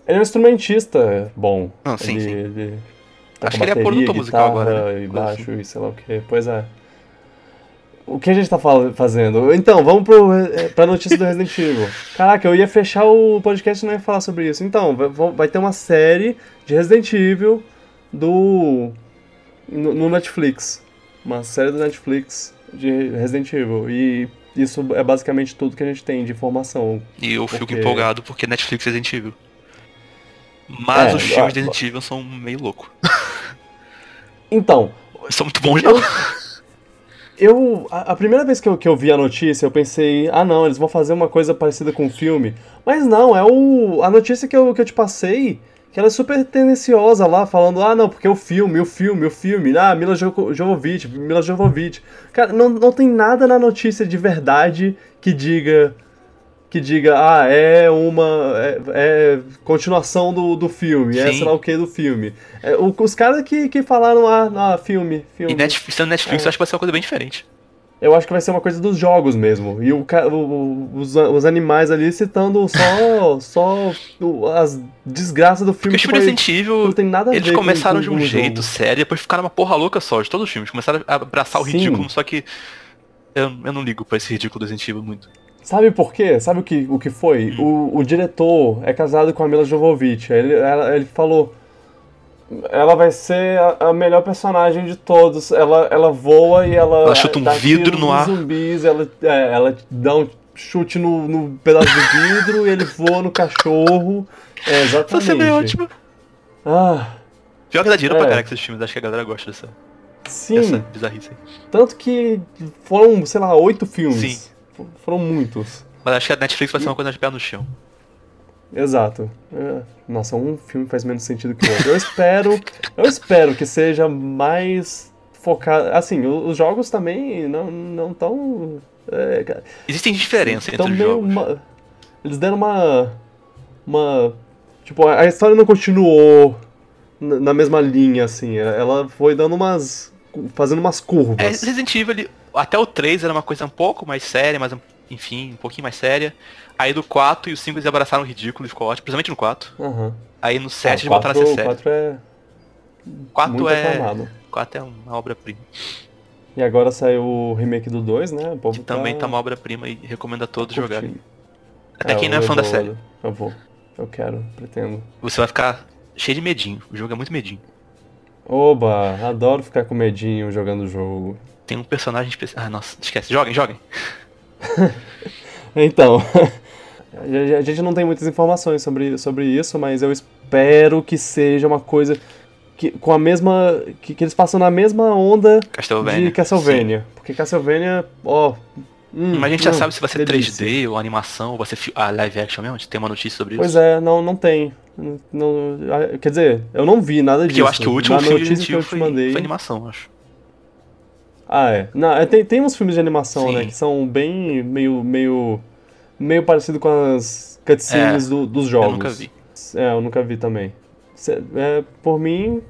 Ele é um instrumentista bom. Não, sim, ele, sim. Ele Acho que ele é produtor musical agora. Né? E baixo assim. e sei lá o que. Pois é. O que a gente tá fazendo? Então, vamos pro, eh, pra notícia do Resident Evil. Caraca, eu ia fechar o podcast e não ia falar sobre isso. Então, vai ter uma série de Resident Evil do. no, no Netflix. Uma série do Netflix de Resident Evil. E isso é basicamente tudo que a gente tem de informação. E eu porque... fico empolgado porque Netflix é Resident Evil. Mas é, os filmes de Resident Evil são meio loucos. Então. São muito bons, não. Eu. A, a, primeira vez que eu, que eu vi a notícia, eu pensei, ah não, eles vão fazer uma coisa parecida com o filme. Mas não, é o. A notícia que eu, que eu te passei, que ela é super tendenciosa lá, falando, ah não, porque o filme, o filme, o filme, ah, Mila Jovovich, Mila Jovovich. Cara, não, não tem nada na notícia de verdade que diga que diga, ah, é uma. é, é continuação do, do filme, é Sim. é sei lá o que do filme. É, o, os caras que, que falaram, ah, ah, filme, filme. E Netflix, sendo Netflix, é. eu acho que vai ser uma coisa bem diferente. Eu acho que vai ser uma coisa dos jogos mesmo. E o, o os, os animais ali citando só, só as desgraças do filme. Porque o filme Resident Evil, não tem nada eles começaram com, de um jeito jogo. sério, depois ficaram uma porra louca só, de todos os filmes. Começaram a abraçar o Sim. ridículo, só que eu, eu não ligo pra esse ridículo do Resident Evil muito. Sabe por quê? Sabe o que, o que foi? O, o diretor é casado com a Mila Jovovich. Ele, ela, ele falou. Ela vai ser a, a, melhor personagem de todos. Ela, ela voa e ela. Ela chuta um vidro no ar. zumbis, ela, é, ela dá um chute no, no pedaço de vidro e ele voa no cachorro. É, exatamente. Essa cena é ótima. Ah. Pior que dá dinheiro é. pra com esses filmes, acho que a galera gosta dessa. Sim. Essa bizarrice aí. Tanto que foram, sei lá, oito filmes. Sim. Foram muitos. Mas acho que a Netflix vai ser uma coisa de pé no chão. Exato. É, nossa, um filme faz menos sentido que o outro. Eu espero, eu espero que seja mais focado. Assim, os jogos também não não tão. É, Existem diferenças entre os jogos. Uma, eles deram uma uma tipo a história não continuou na mesma linha assim. Ela foi dando umas fazendo umas curvas. É, Resident Evil, até o 3 era uma coisa um pouco mais séria, mas enfim, um pouquinho mais séria. Aí do 4 e o 5 eles abraçaram o ridículo e ficou ótimo, principalmente no 4. Uhum. Aí no 7 ah, eles voltaram a ser sério. 4 é. 4 é. 4 é uma obra-prima. E agora saiu o remake do 2, né? O povo que também tá, tá uma obra-prima e recomendo a todos jogarem. Até é, quem não é fã da série. Eu vou. Eu quero, pretendo. Você vai ficar cheio de medinho. O jogo é muito medinho. Oba, adoro ficar com medinho jogando o jogo. Tem um personagem especial. Ah, nossa, esquece. Joguem, joguem. então, a gente não tem muitas informações sobre, sobre isso, mas eu espero que seja uma coisa que, com a mesma. Que, que eles passam na mesma onda Castlevania. de Castlevania. Sim. Porque Castlevania, ó. Hum, Mas a gente hum, já sabe se vai ser delícia. 3D ou animação, ou vai ser a live action mesmo? A gente tem uma notícia sobre pois isso? Pois é, não, não tem. Não, quer dizer, eu não vi nada Porque disso. eu acho que o último filme que eu te mandei... foi animação, acho. Ah, é. Não, é, tem, tem uns filmes de animação, né, Sim. né? Que são bem meio. meio. meio parecido com as cutscenes é, do, dos jogos. Eu nunca vi. É, eu nunca vi também. É, por mim,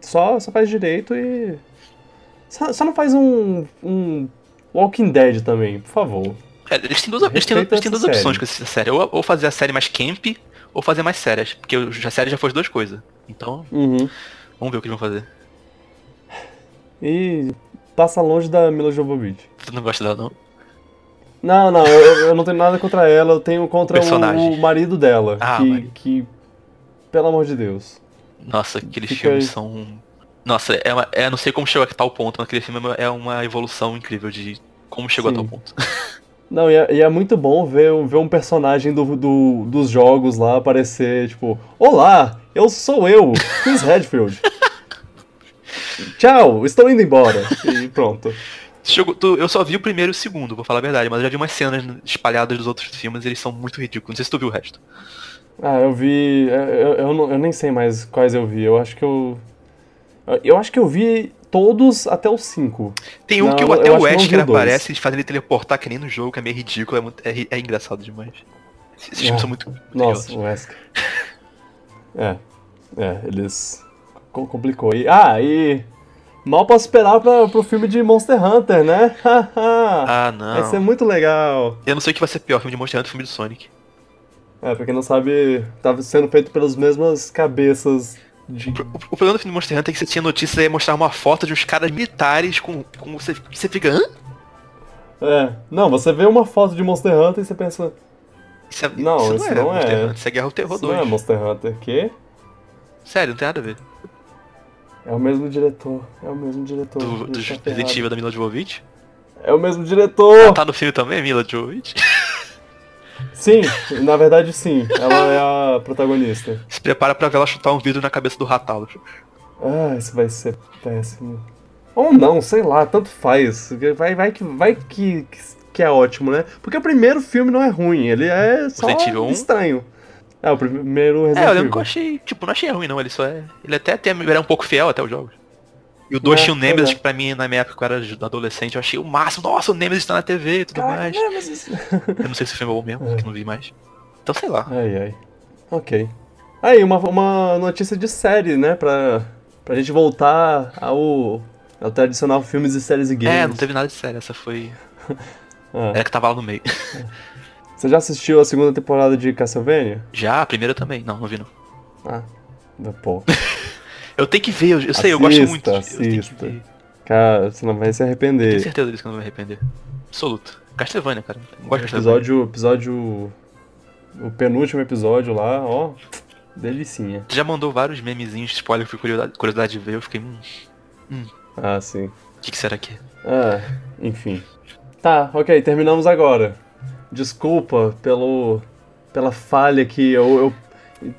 só, só faz direito e. Só, só não faz um, um Walking Dead também, por favor. É, eles têm duas, eles têm, eles têm duas opções com essa série. Ou, ou fazer a série mais camp, ou fazer mais sérias. Porque a série já foi as duas coisas. Então, uhum. vamos ver o que eles vão fazer. E passa longe da Mila Jovovich. Tu não gosta dela, não? Não, não, eu, eu não tenho nada contra ela, eu tenho contra o, o, marido dela. Ah, que, que, pelo amor de Deus. Nossa, aqueles Fica filmes aí. são. Nossa, é, uma, é não sei como chegou a tal ponto, mas aquele filme é uma evolução incrível de como chegou Sim. a tal ponto. Não, e é, e é, muito bom ver, ver um personagem do, do, dos jogos lá aparecer, tipo, Olá, eu sou eu, Chris Redfield. Tchau, estou indo embora. E pronto. eu só vi o primeiro e o segundo, vou falar a verdade, mas eu já vi umas cenas espalhadas dos outros filmes e eles são muito ridículos. Não sei se tu viu o resto. Ah, eu vi. Eu, eu, eu nem sei mais quais eu vi. Eu acho que eu. Eu acho que eu vi todos até os 5. Tem um não, que o, até o Wesker aparece, eles fazem ele teleportar que nem no jogo, que é meio ridículo, é, muito, é, é engraçado demais. Esses filmes são muito. Nossa, o Wesker. é. É, eles. Complicou. E, ah, e. Mal posso esperar pra, pro filme de Monster Hunter, né? ah, não. Vai ser muito legal. Eu não sei o que vai ser pior, filme de Monster Hunter ou filme do Sonic. É, pra quem não sabe, tá sendo feito pelas mesmas cabeças de... O, o, problema do filme Monster Hunter é que você tinha notícia e mostrar uma foto de uns caras militares com. com você, você fica. Hã? É. Não, você vê uma foto de Monster Hunter e você pensa. Isso é, não, isso, isso não, é. Monster Hunter, isso é Guerra ao Terror isso 2. Não é Monster Hunter, que? Sério, não tem nada a ver. É o mesmo diretor. É o mesmo diretor. Do, do Resident Evil da Mila Jovovich? É o mesmo diretor! tá no filme também, Mila Jovovich? Sim, na verdade sim. Ela é a protagonista. Se prepara pra ver ela chutar um vidro na cabeça do Ratalo. Ah, isso vai ser péssimo. Ou não, sei lá, tanto faz. Vai, vai, que, vai que, que é ótimo, né? Porque o primeiro filme não é ruim, ele é só estranho. É, o primeiro Resident É, eu lembro que eu achei, tipo, não achei ruim não, ele só é... Ele até, tem ele é um pouco fiel até os jogos. E o 2 é, tinha o Nemesis, é. que pra mim, na minha época, eu era adolescente, eu achei o máximo. Nossa, o Nemesis está na TV e tudo mais. Nemesis. eu não sei se o filme é bom mesmo, é. que não vi mais. Então, sei lá. Ai, ai. Ok. Aí, uma, uma notícia de série, né? Pra, pra gente voltar ao, ao tradicional filmes e séries e games. É, não teve nada de série, essa foi... ah. Era que tava lá no meio. Você já assistiu a segunda temporada de Castlevania? Já, a primeira também. Não, não vi não. Ah, pô. Eu tenho que ver, eu, eu sei, eu gosto muito. Assista. Cara, você não vai se arrepender. Eu tenho certeza disso que eu não vou me arrepender. Absoluto. Castlevania, cara. Eu gosto de episódio, episódio. O penúltimo episódio lá, ó. Delicinha. Tu já mandou vários memezinhos, spoiler, fui curiosidade, curiosidade de ver, eu fiquei. Hum, hum. Ah, sim. O que, que será que é? Ah, enfim. Tá, ok, terminamos agora. Desculpa pelo. pela falha que eu, eu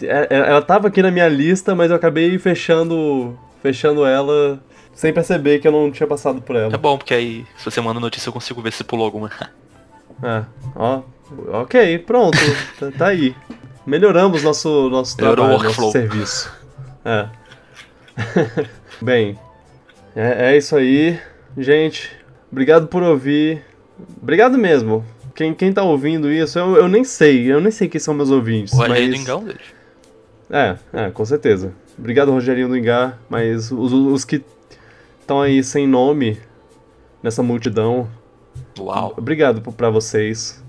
é, é, ela tava aqui na minha lista, mas eu acabei fechando, fechando ela sem perceber que eu não tinha passado por ela. É bom, porque aí, se você manda notícia, eu consigo ver se pulou alguma. É, ó. Ok, pronto. tá, tá, aí. Melhoramos nosso, nosso trabalho, nosso serviço. É. Bem, é, é isso aí. Gente, obrigado por ouvir. Obrigado mesmo quem, quem tá ouvindo isso, eu, eu nem sei. Eu nem sei quem são meus ouvintes. O Rogerinho mas... do Ingá é, é, com certeza. Obrigado, Rogerinho do Ingá. Mas os, os que estão aí sem nome nessa multidão. Uau. Obrigado para vocês.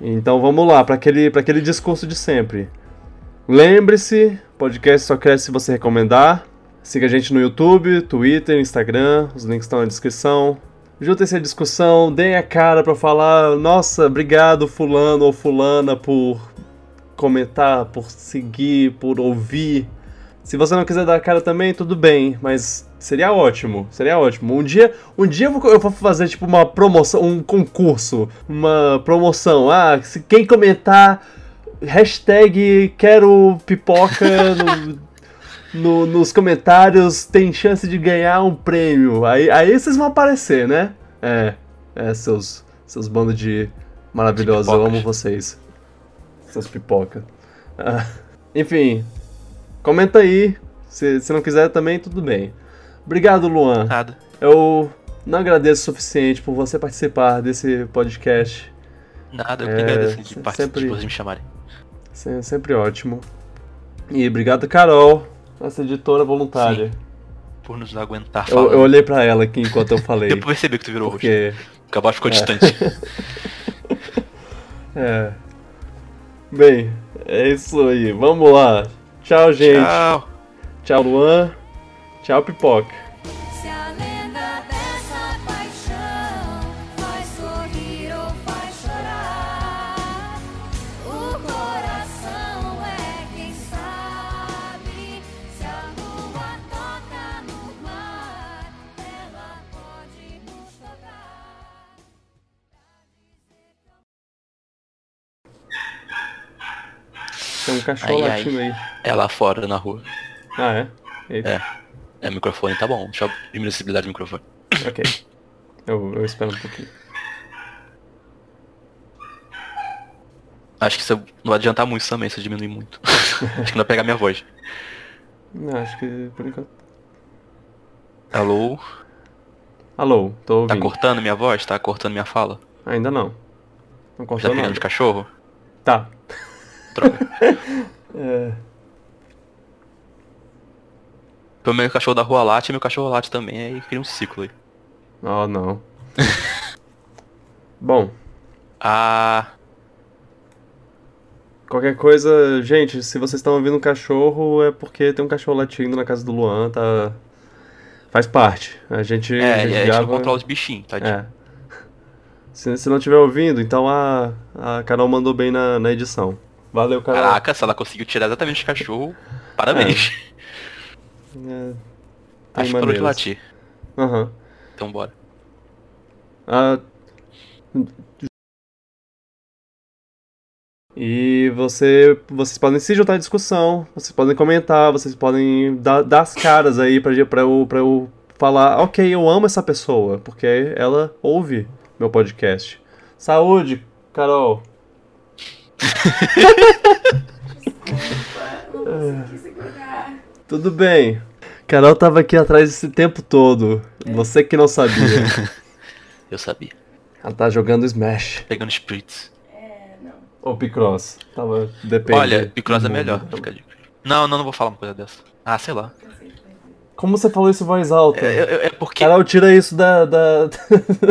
Então vamos lá, para aquele, pra aquele discurso de sempre. Lembre-se, podcast só cresce se você recomendar. Siga a gente no YouTube, Twitter, Instagram, os links estão na descrição juntem-se à discussão, deem a cara para falar, nossa, obrigado fulano ou fulana por comentar, por seguir, por ouvir. Se você não quiser dar a cara também, tudo bem, mas seria ótimo, seria ótimo. Um dia, um dia eu vou, fazer tipo uma promoção, um concurso, uma promoção. Ah, se quem comentar hashtag quero pipoca no, no, nos comentários tem chance de ganhar um prêmio. Aí, aí vocês vão aparecer, né? É, é, seus, seus bandos de maravilhosos, eu amo vocês. Seus pipoca. Ah, enfim, comenta aí. Se, se não quiser também, tudo bem. Obrigado, Luan. Nada. Eu não agradeço o suficiente por você participar desse podcast. Nada, eu é, que agradeço de participar, sempre, de me chamarem. Sempre ótimo. E obrigado, Carol nossa editora voluntária. Sim. Por nos aguentar eu, eu, olhei pra ela aqui enquanto eu falei. Deu pra perceber que tu virou porque... rosto. Acabar ficou é. distante. é. Bem, é isso aí. Vamos lá. Tchau, gente. Tchau. Tchau, Luan. Tchau, Pipoca. Cachorro ai, latindo aí. É lá fora, na rua. Ah, é? Eita. É. É, o microfone tá bom. Deixa eu diminuir a sensibilidade do microfone. Ok. Eu, eu espero um pouquinho. Acho que isso não vai adiantar muito também se eu diminuir muito. acho que não vai pegar minha voz. Não, acho que por enquanto. Alô? Alô, tô ouvindo. Tá cortando minha voz? Tá cortando minha fala? Ainda não. Não cortou tá pegando de cachorro? Tá. é. Pelo menos o cachorro da rua late, meu cachorro late também, aí cria um ciclo aí. Oh, não. Bom. Ah. Qualquer coisa, gente, se vocês estão ouvindo um cachorro, é porque tem um cachorro latindo na casa do Luan, tá. Faz parte. A gente. É, a gente, a gente não controla os bichinhos, tá? É. Se, se não estiver ouvindo, então a, a Carol mandou bem na, na edição. Valeu, cara. Caraca, se ela conseguiu tirar exatamente o cachorro, parabéns. É. é Acho que parou de latir. Aham. Uhum. Então bora. Ah, E você, vocês podem se juntar à discussão, vocês podem comentar, vocês podem dar, dar as caras aí pra, pra, eu, pra eu falar, ok, eu amo essa pessoa, porque ela ouve meu podcast. Saúde, Carol! Tudo bem. Carol tava aqui atrás esse tempo todo. Você que não sabia. Eu sabia. Ela tá jogando Smash. Pegando spritz. É, não. Ou Picross. Tava. Depende. Olha, Picross é melhor. Não, não, não vou falar uma coisa dessa. Ah, sei lá. Como você falou isso em voz alta? É, é, é porque. Carol, tira isso da. da...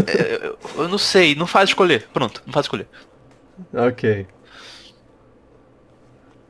é, eu, eu não sei, não faz escolher. Pronto, não faz escolher. ok.